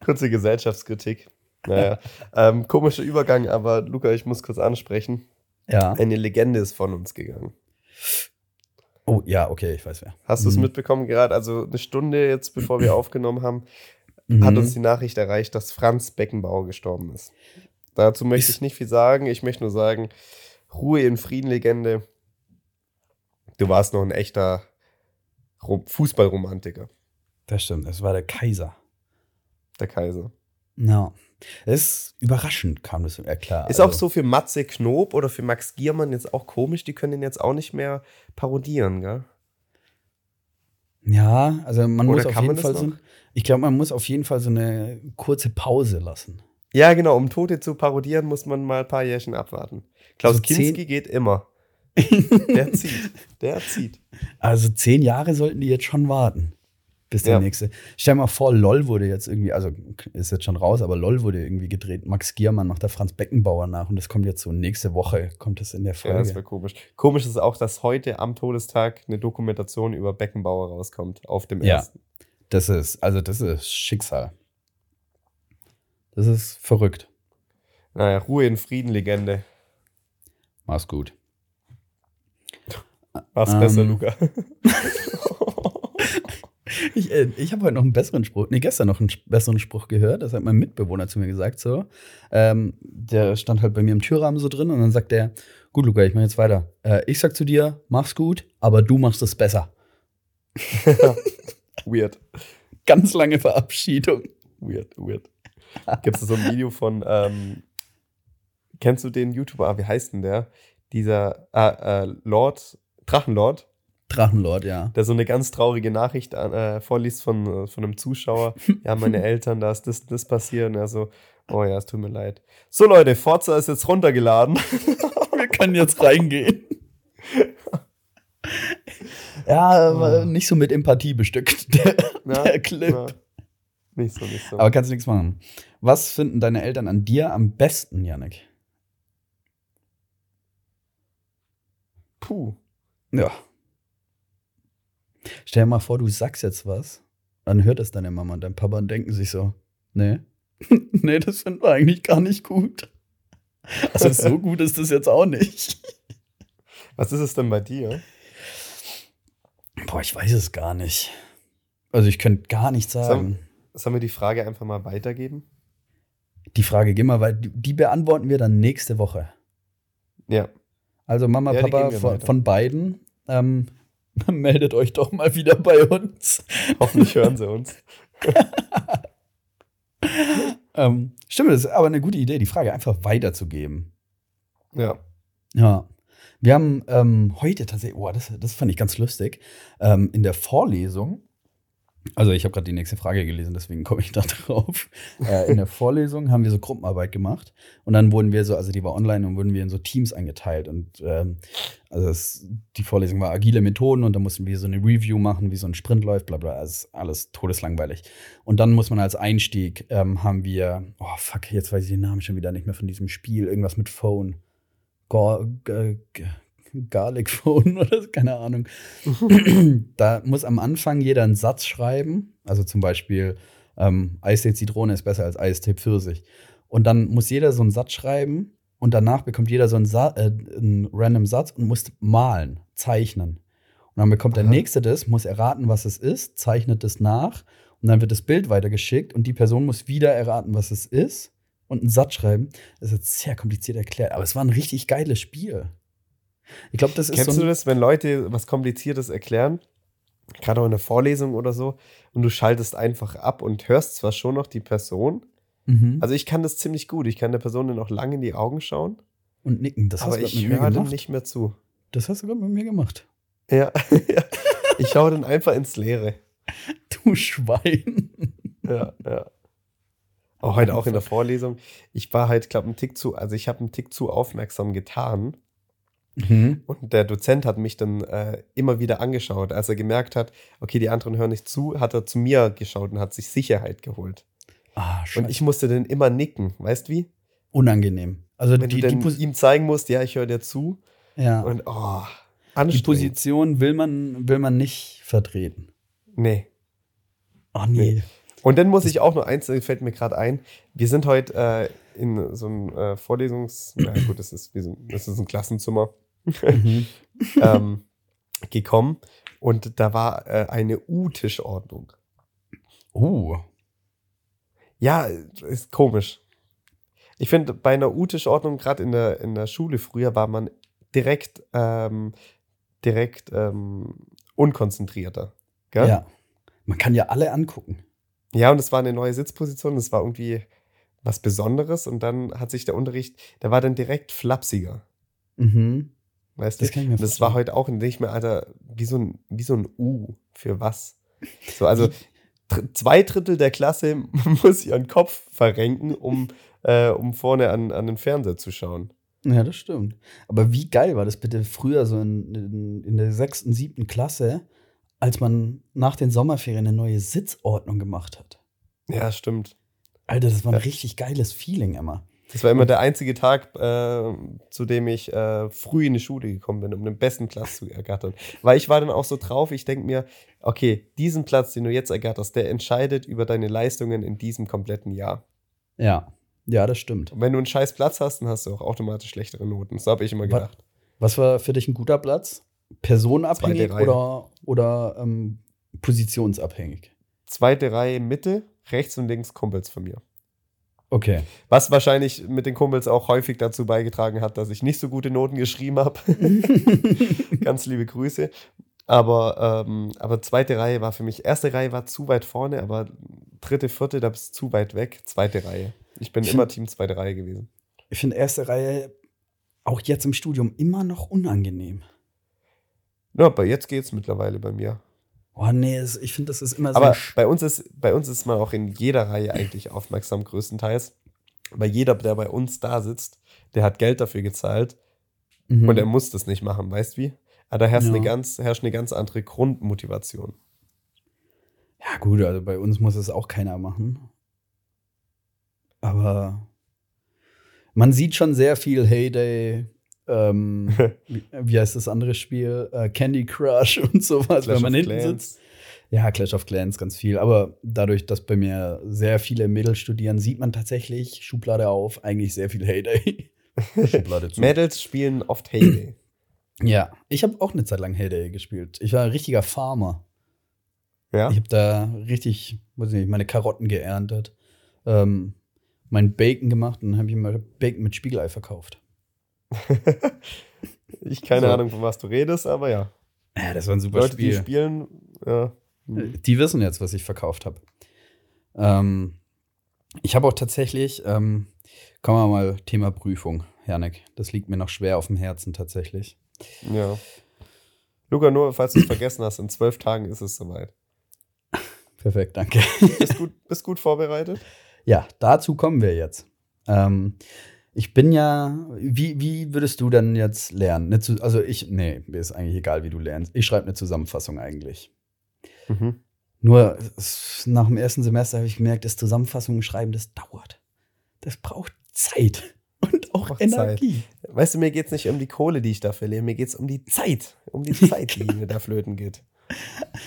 [SPEAKER 1] Kurze Gesellschaftskritik. Naja, ähm, komischer Übergang, aber Luca, ich muss kurz ansprechen.
[SPEAKER 2] Ja.
[SPEAKER 1] Eine Legende ist von uns gegangen.
[SPEAKER 2] Oh, ja, okay, ich weiß wer.
[SPEAKER 1] Hast du es mhm. mitbekommen gerade? Also eine Stunde jetzt, bevor wir aufgenommen haben, mhm. hat uns die Nachricht erreicht, dass Franz Beckenbauer gestorben ist. Dazu möchte ich nicht viel sagen. Ich möchte nur sagen, Ruhe in Frieden, Legende. Du warst noch ein echter Fußballromantiker.
[SPEAKER 2] Das stimmt, es war der Kaiser.
[SPEAKER 1] Der Kaiser.
[SPEAKER 2] Ja. Es ist überraschend, kam das ja klar.
[SPEAKER 1] Ist also. auch so für Matze Knob oder für Max Giermann jetzt auch komisch, die können ihn jetzt auch nicht mehr parodieren, gell?
[SPEAKER 2] Ja, also man oder muss auf jeden Fall so, ich glaube, man muss auf jeden Fall so eine kurze Pause lassen.
[SPEAKER 1] Ja, genau, um Tote zu parodieren, muss man mal ein paar Jährchen abwarten. Klaus also Kinski geht immer. der zieht. Der zieht.
[SPEAKER 2] Also zehn Jahre sollten die jetzt schon warten. Bis der ja. nächste. Stell dir mal vor, LOL wurde jetzt irgendwie, also ist jetzt schon raus, aber LOL wurde irgendwie gedreht. Max Giermann macht da Franz Beckenbauer nach und das kommt jetzt so nächste Woche, kommt das in der Folge.
[SPEAKER 1] Ja, das wäre komisch. Komisch ist auch, dass heute am Todestag eine Dokumentation über Beckenbauer rauskommt, auf dem
[SPEAKER 2] ja,
[SPEAKER 1] ersten.
[SPEAKER 2] Das ist, also das ist Schicksal. Das ist verrückt.
[SPEAKER 1] Naja, Ruhe in Frieden, Legende.
[SPEAKER 2] Mach's gut.
[SPEAKER 1] Mach's ähm, besser, Luca.
[SPEAKER 2] ich äh, ich habe heute noch einen besseren Spruch, nee, gestern noch einen besseren Spruch gehört. Das hat mein Mitbewohner zu mir gesagt. So. Ähm, der stand halt bei mir im Türrahmen so drin und dann sagt der: Gut, Luca, ich mach jetzt weiter. Äh, ich sag zu dir, mach's gut, aber du machst es besser.
[SPEAKER 1] weird.
[SPEAKER 2] Ganz lange Verabschiedung.
[SPEAKER 1] Weird, weird. Gibt es so ein Video von, ähm, kennst du den YouTuber, ah, wie heißt denn der? Dieser ah, äh, Lord, Drachenlord.
[SPEAKER 2] Drachenlord, ja.
[SPEAKER 1] Der so eine ganz traurige Nachricht äh, vorliest von, äh, von einem Zuschauer. ja, meine Eltern, da ist das, das passiert. Und er so, oh ja, es tut mir leid. So, Leute, Forza ist jetzt runtergeladen.
[SPEAKER 2] Wir können jetzt reingehen. ja, oh. nicht so mit Empathie bestückt, der, na, der Clip. Na.
[SPEAKER 1] Nicht so, nicht so.
[SPEAKER 2] Aber kannst du nichts machen. Was finden deine Eltern an dir am besten, Janik?
[SPEAKER 1] Puh.
[SPEAKER 2] Ja. Stell dir mal vor, du sagst jetzt was, dann hört es deine Mama und dein Papa und denken sich so, nee, nee, das finden wir eigentlich gar nicht gut. Also so gut ist das jetzt auch nicht.
[SPEAKER 1] Was ist es denn bei dir?
[SPEAKER 2] Boah, ich weiß es gar nicht. Also ich könnte gar nicht sagen.
[SPEAKER 1] Sollen, sollen wir die Frage einfach mal weitergeben?
[SPEAKER 2] Die Frage gehen wir, weil die beantworten wir dann nächste Woche.
[SPEAKER 1] Ja.
[SPEAKER 2] Also Mama, ja, Papa von, von, beiden, ähm, meldet euch doch mal wieder bei uns.
[SPEAKER 1] Hoffentlich hören sie uns.
[SPEAKER 2] ähm, stimmt, das ist aber eine gute Idee, die Frage einfach weiterzugeben.
[SPEAKER 1] Ja.
[SPEAKER 2] Ja. Wir haben ähm, heute tatsächlich, oh, das, das fand ich ganz lustig, ähm, in der Vorlesung also ich habe gerade die nächste Frage gelesen, deswegen komme ich da drauf. Äh, in der Vorlesung haben wir so Gruppenarbeit gemacht und dann wurden wir so, also die war online und wurden wir in so Teams eingeteilt und ähm, also es, die Vorlesung war agile Methoden und da mussten wir so eine Review machen, wie so ein Sprint läuft, bla bla, also alles todeslangweilig. Und dann muss man als Einstieg ähm, haben wir, oh fuck, jetzt weiß ich den Namen schon wieder nicht mehr von diesem Spiel, irgendwas mit Phone. Go, Garlic Phone oder keine Ahnung. da muss am Anfang jeder einen Satz schreiben. Also zum Beispiel, ähm, Eistee Zitrone ist besser als Eistee Pfirsich. Und dann muss jeder so einen Satz schreiben und danach bekommt jeder so einen, Sa äh, einen random Satz und muss malen, zeichnen. Und dann bekommt Aha. der Nächste das, muss erraten, was es ist, zeichnet es nach und dann wird das Bild weitergeschickt und die Person muss wieder erraten, was es ist und einen Satz schreiben. Das ist jetzt sehr kompliziert erklärt, aber es war ein richtig geiles Spiel. Ich glaube, das ist
[SPEAKER 1] Kennst
[SPEAKER 2] so
[SPEAKER 1] du das, wenn Leute was Kompliziertes erklären? Gerade auch in der Vorlesung oder so, und du schaltest einfach ab und hörst zwar schon noch die Person.
[SPEAKER 2] Mhm.
[SPEAKER 1] Also ich kann das ziemlich gut. Ich kann der Person dann auch lange in die Augen schauen.
[SPEAKER 2] Und nicken. Das
[SPEAKER 1] aber ich höre dann nicht mehr zu.
[SPEAKER 2] Das hast du gerade mit mir gemacht.
[SPEAKER 1] Ja, ich schaue dann einfach ins Leere.
[SPEAKER 2] Du Schwein.
[SPEAKER 1] Ja, ja. Auch heute auch in der Vorlesung. Ich war halt, glaube ich, einen Tick zu, also ich habe einen Tick zu aufmerksam getan.
[SPEAKER 2] Mhm.
[SPEAKER 1] Und der Dozent hat mich dann äh, immer wieder angeschaut. Als er gemerkt hat, okay, die anderen hören nicht zu, hat er zu mir geschaut und hat sich Sicherheit geholt.
[SPEAKER 2] Ah,
[SPEAKER 1] und ich musste dann immer nicken, weißt wie?
[SPEAKER 2] Unangenehm. Also
[SPEAKER 1] Wenn
[SPEAKER 2] die,
[SPEAKER 1] du
[SPEAKER 2] die
[SPEAKER 1] ihm zeigen musst, ja, ich höre dir zu.
[SPEAKER 2] Ja.
[SPEAKER 1] Und oh,
[SPEAKER 2] Die Position will man, will man nicht vertreten.
[SPEAKER 1] Nee.
[SPEAKER 2] Oh nee. nee.
[SPEAKER 1] Und dann muss ich auch noch eins, fällt mir gerade ein. Wir sind heute äh, in so einem äh, Vorlesungs-, na gut, das ist, wie so, das ist ein Klassenzimmer mhm. ähm, gekommen und da war äh, eine U-Tischordnung.
[SPEAKER 2] Oh.
[SPEAKER 1] Ja, ist komisch. Ich finde, bei einer U-Tischordnung, gerade in der, in der Schule früher, war man direkt, ähm, direkt ähm, unkonzentrierter. Gell?
[SPEAKER 2] Ja. Man kann ja alle angucken.
[SPEAKER 1] Ja, und es war eine neue Sitzposition, es war irgendwie was Besonderes und dann hat sich der Unterricht, der war dann direkt flapsiger.
[SPEAKER 2] Mhm.
[SPEAKER 1] Weißt das du? Kann ich mir das war heute auch nicht mehr, Alter, wie so ein, wie so ein U für was. So, also zwei Drittel der Klasse muss ihren Kopf verrenken, um, äh, um vorne an, an den Fernseher zu schauen.
[SPEAKER 2] Ja, das stimmt. Aber wie geil war das bitte früher, so in, in, in der sechsten, siebten Klasse, als man nach den Sommerferien eine neue Sitzordnung gemacht hat?
[SPEAKER 1] Ja, stimmt.
[SPEAKER 2] Alter, das war ein ja. richtig geiles Feeling immer.
[SPEAKER 1] Das war immer der einzige Tag, äh, zu dem ich äh, früh in die Schule gekommen bin, um den besten Platz zu ergattern. Weil ich war dann auch so drauf, ich denke mir, okay, diesen Platz, den du jetzt ergatterst, der entscheidet über deine Leistungen in diesem kompletten Jahr.
[SPEAKER 2] Ja, ja, das stimmt.
[SPEAKER 1] Und wenn du einen scheiß Platz hast, dann hast du auch automatisch schlechtere Noten. So habe ich immer gedacht.
[SPEAKER 2] Was, war für dich ein guter Platz? Personenabhängig oder, oder ähm, positionsabhängig?
[SPEAKER 1] Zweite Reihe Mitte, rechts und links Kumpels von mir.
[SPEAKER 2] Okay.
[SPEAKER 1] Was wahrscheinlich mit den Kumpels auch häufig dazu beigetragen hat, dass ich nicht so gute Noten geschrieben habe. Ganz liebe Grüße. Aber, ähm, aber zweite Reihe war für mich, erste Reihe war zu weit vorne, aber dritte, vierte, da bist du zu weit weg. Zweite Reihe. Ich bin ich immer find, Team zweite Reihe gewesen.
[SPEAKER 2] Ich finde erste Reihe auch jetzt im Studium immer noch unangenehm.
[SPEAKER 1] Ja, aber jetzt geht es mittlerweile bei mir.
[SPEAKER 2] Oh nee, ich finde, das ist immer
[SPEAKER 1] so. Aber bei uns, ist, bei uns ist man auch in jeder Reihe eigentlich aufmerksam, größtenteils. Weil jeder, der bei uns da sitzt, der hat Geld dafür gezahlt mhm. und er muss das nicht machen, weißt du wie? Aber da herrscht, ja. eine ganz, herrscht eine ganz andere Grundmotivation.
[SPEAKER 2] Ja, gut, also bei uns muss es auch keiner machen. Aber man sieht schon sehr viel Heyday ähm, wie, wie, heißt das andere Spiel? Äh, Candy Crush und sowas, Clash wenn man hinten Clans. sitzt. Ja, Clash of Clans ganz viel. Aber dadurch, dass bei mir sehr viele Mädels studieren, sieht man tatsächlich, Schublade auf, eigentlich sehr viel Heyday.
[SPEAKER 1] Schublade zu. Mädels spielen oft Heyday.
[SPEAKER 2] Ja, ich habe auch eine Zeit lang Heyday gespielt. Ich war ein richtiger Farmer. Ja. Ich habe da richtig, weiß nicht, meine Karotten geerntet, ähm, mein Bacon gemacht und dann habe ich mal Bacon mit Spiegelei verkauft.
[SPEAKER 1] ich keine so. Ahnung, von was du redest, aber ja.
[SPEAKER 2] Ja, das war ein super
[SPEAKER 1] Leute,
[SPEAKER 2] Spiel.
[SPEAKER 1] Die spielen, ja.
[SPEAKER 2] Die wissen jetzt, was ich verkauft habe. Ähm, ich habe auch tatsächlich, ähm, kommen wir mal Thema Prüfung, Janik. Das liegt mir noch schwer auf dem Herzen tatsächlich.
[SPEAKER 1] Ja. Luca, nur falls du es vergessen hast, in zwölf Tagen ist es soweit.
[SPEAKER 2] Perfekt, danke.
[SPEAKER 1] Bist gut, bist gut vorbereitet?
[SPEAKER 2] Ja, dazu kommen wir jetzt. Ähm, ich bin ja, wie, wie würdest du dann jetzt lernen? also ich, nee, mir ist eigentlich egal, wie du lernst. Ich schreibe eine Zusammenfassung eigentlich. Mhm. Nur nach dem ersten Semester habe ich gemerkt, das Zusammenfassungen schreiben, das dauert. Das braucht Zeit und auch braucht Energie.
[SPEAKER 1] Zeit. Weißt du, mir geht es nicht um die Kohle, die ich da verliere, mir geht es um die Zeit, um die Zeit, die mir da flöten geht.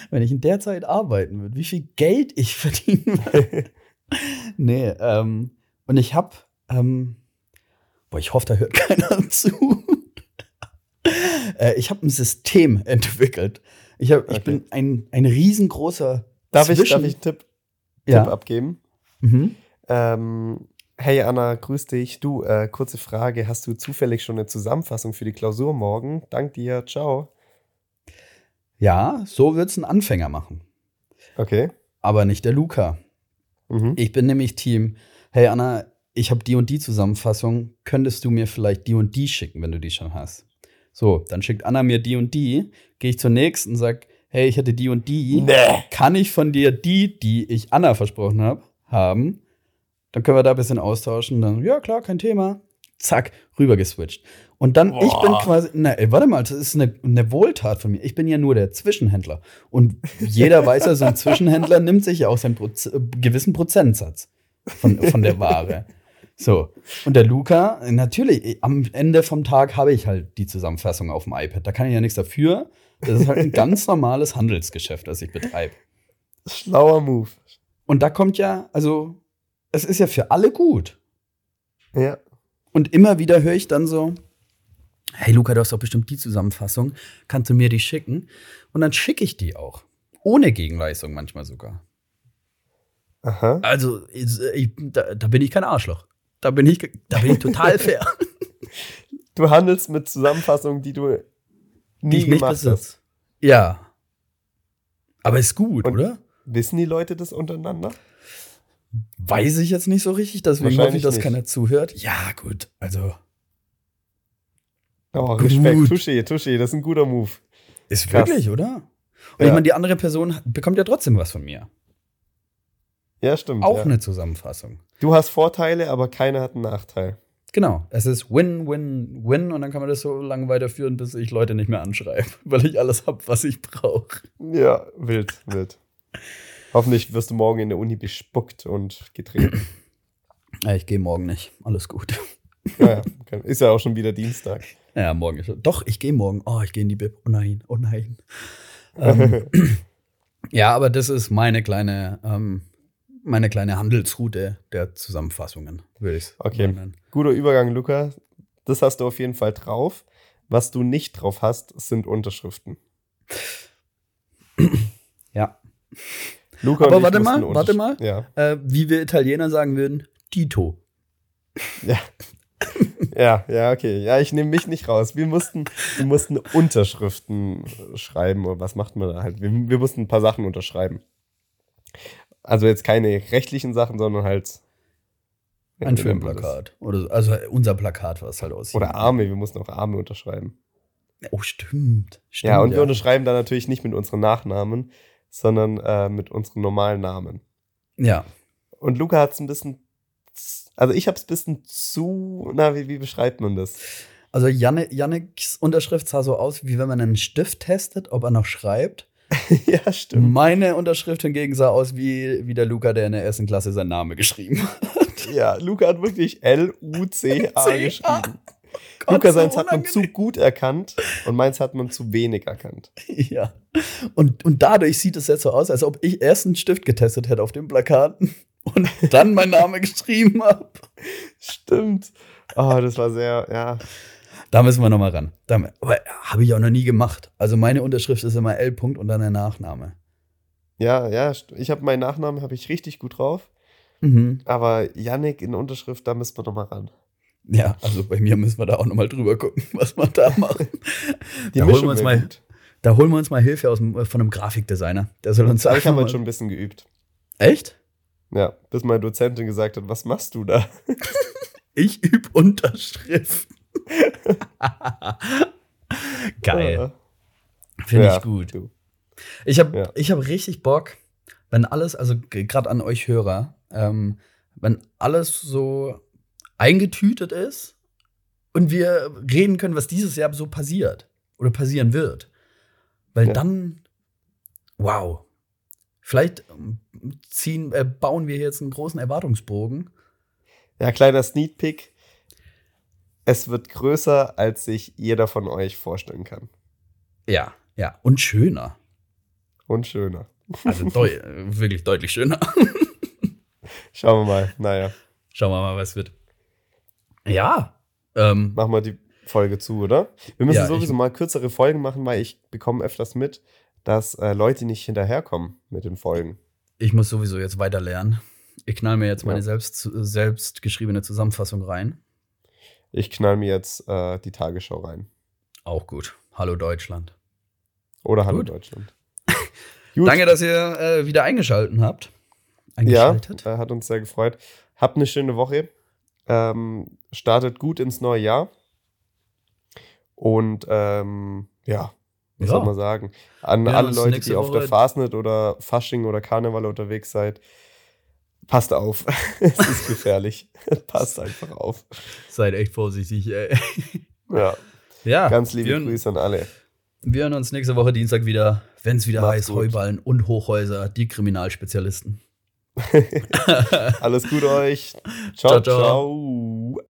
[SPEAKER 2] Wenn ich in der Zeit arbeiten würde, wie viel Geld ich verdienen würde. nee, ähm, und ich habe, ähm, boah, ich hoffe, da hört keiner zu. äh, ich habe ein System entwickelt. Ich, hab, okay. ich bin ein, ein riesengroßer.
[SPEAKER 1] Darf, Zwischen ich, darf ich einen Tipp, ja. Tipp abgeben? Mhm. Ähm, hey Anna, grüß dich. Du, äh, kurze Frage. Hast du zufällig schon eine Zusammenfassung für die Klausur morgen? Dank dir. Ciao.
[SPEAKER 2] Ja, so wird es ein Anfänger machen.
[SPEAKER 1] Okay.
[SPEAKER 2] Aber nicht der Luca. Mhm. Ich bin nämlich Team, hey Anna, ich habe die und die Zusammenfassung, könntest du mir vielleicht die und die schicken, wenn du die schon hast? So, dann schickt Anna mir die und die, gehe ich zur nächsten und sag, hey, ich hätte die und die. Nee. Kann ich von dir die, die ich Anna versprochen habe, haben? Dann können wir da ein bisschen austauschen. Dann, ja, klar, kein Thema. Zack, rüber geswitcht. Und dann, Boah. ich bin quasi, na, ey, warte mal, das ist eine, eine Wohltat von mir. Ich bin ja nur der Zwischenhändler. Und jeder weiß ja, so ein Zwischenhändler nimmt sich ja auch seinen Proz gewissen Prozentsatz von, von der Ware. So. Und der Luca, natürlich, am Ende vom Tag habe ich halt die Zusammenfassung auf dem iPad. Da kann ich ja nichts dafür. Das ist halt ein ganz normales Handelsgeschäft, das ich betreibe.
[SPEAKER 1] Schlauer Move.
[SPEAKER 2] Und da kommt ja, also, es ist ja für alle gut.
[SPEAKER 1] Ja.
[SPEAKER 2] Und immer wieder höre ich dann so, hey Luca, du hast doch bestimmt die Zusammenfassung, kannst du mir die schicken? Und dann schicke ich die auch. Ohne Gegenleistung manchmal sogar.
[SPEAKER 1] Aha.
[SPEAKER 2] Also, ich, da, da, bin ich kein Arschloch. Da bin ich, da bin ich total fair.
[SPEAKER 1] du handelst mit Zusammenfassungen, die du nie die gemacht nicht hast.
[SPEAKER 2] Ja. Aber ist gut, Und oder?
[SPEAKER 1] Wissen die Leute das untereinander?
[SPEAKER 2] Weiß ich jetzt nicht so richtig, deswegen hoffe ich, dass nicht. keiner zuhört. Ja, gut, also
[SPEAKER 1] Oh, Respekt. Tuschi, Tuschi, das ist ein guter Move.
[SPEAKER 2] Ist Krass. wirklich, oder? Und ja. ich meine, die andere Person bekommt ja trotzdem was von mir.
[SPEAKER 1] Ja, stimmt.
[SPEAKER 2] Auch
[SPEAKER 1] ja.
[SPEAKER 2] eine Zusammenfassung.
[SPEAKER 1] Du hast Vorteile, aber keiner hat einen Nachteil.
[SPEAKER 2] Genau. Es ist Win, Win, Win und dann kann man das so lange weiterführen, bis ich Leute nicht mehr anschreibe, weil ich alles habe, was ich brauche.
[SPEAKER 1] Ja, wild, wild. Hoffentlich wirst du morgen in der Uni bespuckt und getreten.
[SPEAKER 2] Ja, ich gehe morgen nicht. Alles gut.
[SPEAKER 1] Ja, ja, ist ja auch schon wieder Dienstag.
[SPEAKER 2] Ja, morgen ist Doch, ich gehe morgen. Oh, ich gehe in die Bib. Oh nein, oh nein. ähm, ja, aber das ist meine kleine, ähm, meine kleine Handelsroute der Zusammenfassungen, würde ich
[SPEAKER 1] Okay, nennen. guter Übergang, Luca. Das hast du auf jeden Fall drauf. Was du nicht drauf hast, sind Unterschriften.
[SPEAKER 2] Ja.
[SPEAKER 1] Luca
[SPEAKER 2] aber warte mal, warte mal.
[SPEAKER 1] Ja.
[SPEAKER 2] Äh, wie wir Italiener sagen würden, Tito.
[SPEAKER 1] Ja, ja, ja, okay. Ja, ich nehme mich nicht raus. Wir mussten, wir mussten Unterschriften schreiben oder was macht man da halt? Wir, wir mussten ein paar Sachen unterschreiben. Also jetzt keine rechtlichen Sachen, sondern halt
[SPEAKER 2] ein Filmplakat. Oder also unser Plakat, was halt aussieht.
[SPEAKER 1] Oder Arme, wir mussten auch Arme unterschreiben.
[SPEAKER 2] Oh, stimmt. stimmt
[SPEAKER 1] ja, und ja. wir unterschreiben da natürlich nicht mit unseren Nachnamen, sondern äh, mit unseren normalen Namen.
[SPEAKER 2] Ja.
[SPEAKER 1] Und Luca hat es ein bisschen also ich habe es ein bisschen zu, na, wie, wie beschreibt man das?
[SPEAKER 2] Also Janne, Janneks Unterschrift sah so aus, wie wenn man einen Stift testet, ob er noch schreibt.
[SPEAKER 1] ja, stimmt.
[SPEAKER 2] Meine Unterschrift hingegen sah aus wie, wie der Luca, der in der ersten Klasse seinen Namen geschrieben hat.
[SPEAKER 1] Ja, Luca hat wirklich L-U-C-A geschrieben. Luca seins hat man zu gut erkannt und meins hat man zu wenig erkannt.
[SPEAKER 2] Ja. Und, und dadurch sieht es jetzt so aus, als ob ich erst einen Stift getestet hätte auf den Plakaten und dann meinen Namen geschrieben habe.
[SPEAKER 1] Stimmt. Oh, das war sehr, ja.
[SPEAKER 2] Da müssen wir nochmal ran. aber habe ich auch noch nie gemacht. Also meine Unterschrift ist immer L. -Punkt und dann der Nachname.
[SPEAKER 1] Ja, ja, ich habe meinen Nachnamen habe ich richtig gut drauf. Mhm. Aber Yannick in Unterschrift, da müssen wir nochmal ran.
[SPEAKER 2] Ja, also bei mir müssen wir da auch nochmal drüber gucken, was wir da machen.
[SPEAKER 1] Die da, holen wir uns mal,
[SPEAKER 2] da holen wir uns mal Hilfe aus, von einem Grafikdesigner. Der soll uns sagen.
[SPEAKER 1] Ich habe heute schon ein bisschen geübt.
[SPEAKER 2] Echt?
[SPEAKER 1] Ja, bis meine Dozentin gesagt hat, was machst du da?
[SPEAKER 2] ich übe Unterschrift. Geil. Finde ja, ich gut. Du. Ich habe ja. hab richtig Bock, wenn alles, also gerade an euch Hörer, ähm, wenn alles so eingetütet ist und wir reden können, was dieses Jahr so passiert oder passieren wird. Weil ja. dann, wow, vielleicht ähm, ziehen, äh, bauen wir jetzt einen großen Erwartungsbogen.
[SPEAKER 1] Ja, kleiner Sneak Peek. Es wird größer, als sich jeder von euch vorstellen kann.
[SPEAKER 2] Ja, ja. Und schöner.
[SPEAKER 1] Und schöner.
[SPEAKER 2] Also deu wirklich deutlich schöner.
[SPEAKER 1] Schauen wir mal. Naja.
[SPEAKER 2] Schauen wir mal, was wird. Ja. Ähm,
[SPEAKER 1] Machen wir die Folge zu, oder? Wir müssen ja, sowieso mal kürzere Folgen machen, weil ich bekomme öfters mit, dass äh, Leute nicht hinterherkommen mit den Folgen.
[SPEAKER 2] Ich muss sowieso jetzt weiter lernen. Ich knall mir jetzt meine ja. selbst, selbst geschriebene Zusammenfassung rein.
[SPEAKER 1] Ich knall mir jetzt äh, die Tagesschau rein.
[SPEAKER 2] Auch gut. Hallo Deutschland.
[SPEAKER 1] Oder Hallo gut. Deutschland.
[SPEAKER 2] Danke, dass ihr äh, wieder eingeschaltet habt.
[SPEAKER 1] Eingeschaltet. Ja, äh, hat uns sehr gefreut. Habt eine schöne Woche. Ähm, startet gut ins neue Jahr. Und ähm, ja, was ja. soll man sagen? An ja, alle Leute, die auf der Fastnet oder Fasching oder Karneval unterwegs seid, passt auf. es ist gefährlich. passt einfach auf.
[SPEAKER 2] Seid echt vorsichtig, ey.
[SPEAKER 1] ja. ja. Ganz liebe Grüße an alle.
[SPEAKER 2] Wir hören uns nächste Woche Dienstag wieder, wenn es wieder Macht's heißt, gut. Heuballen und Hochhäuser, die Kriminalspezialisten.
[SPEAKER 1] Alles Gute euch. ciao. ciao. ciao. ciao.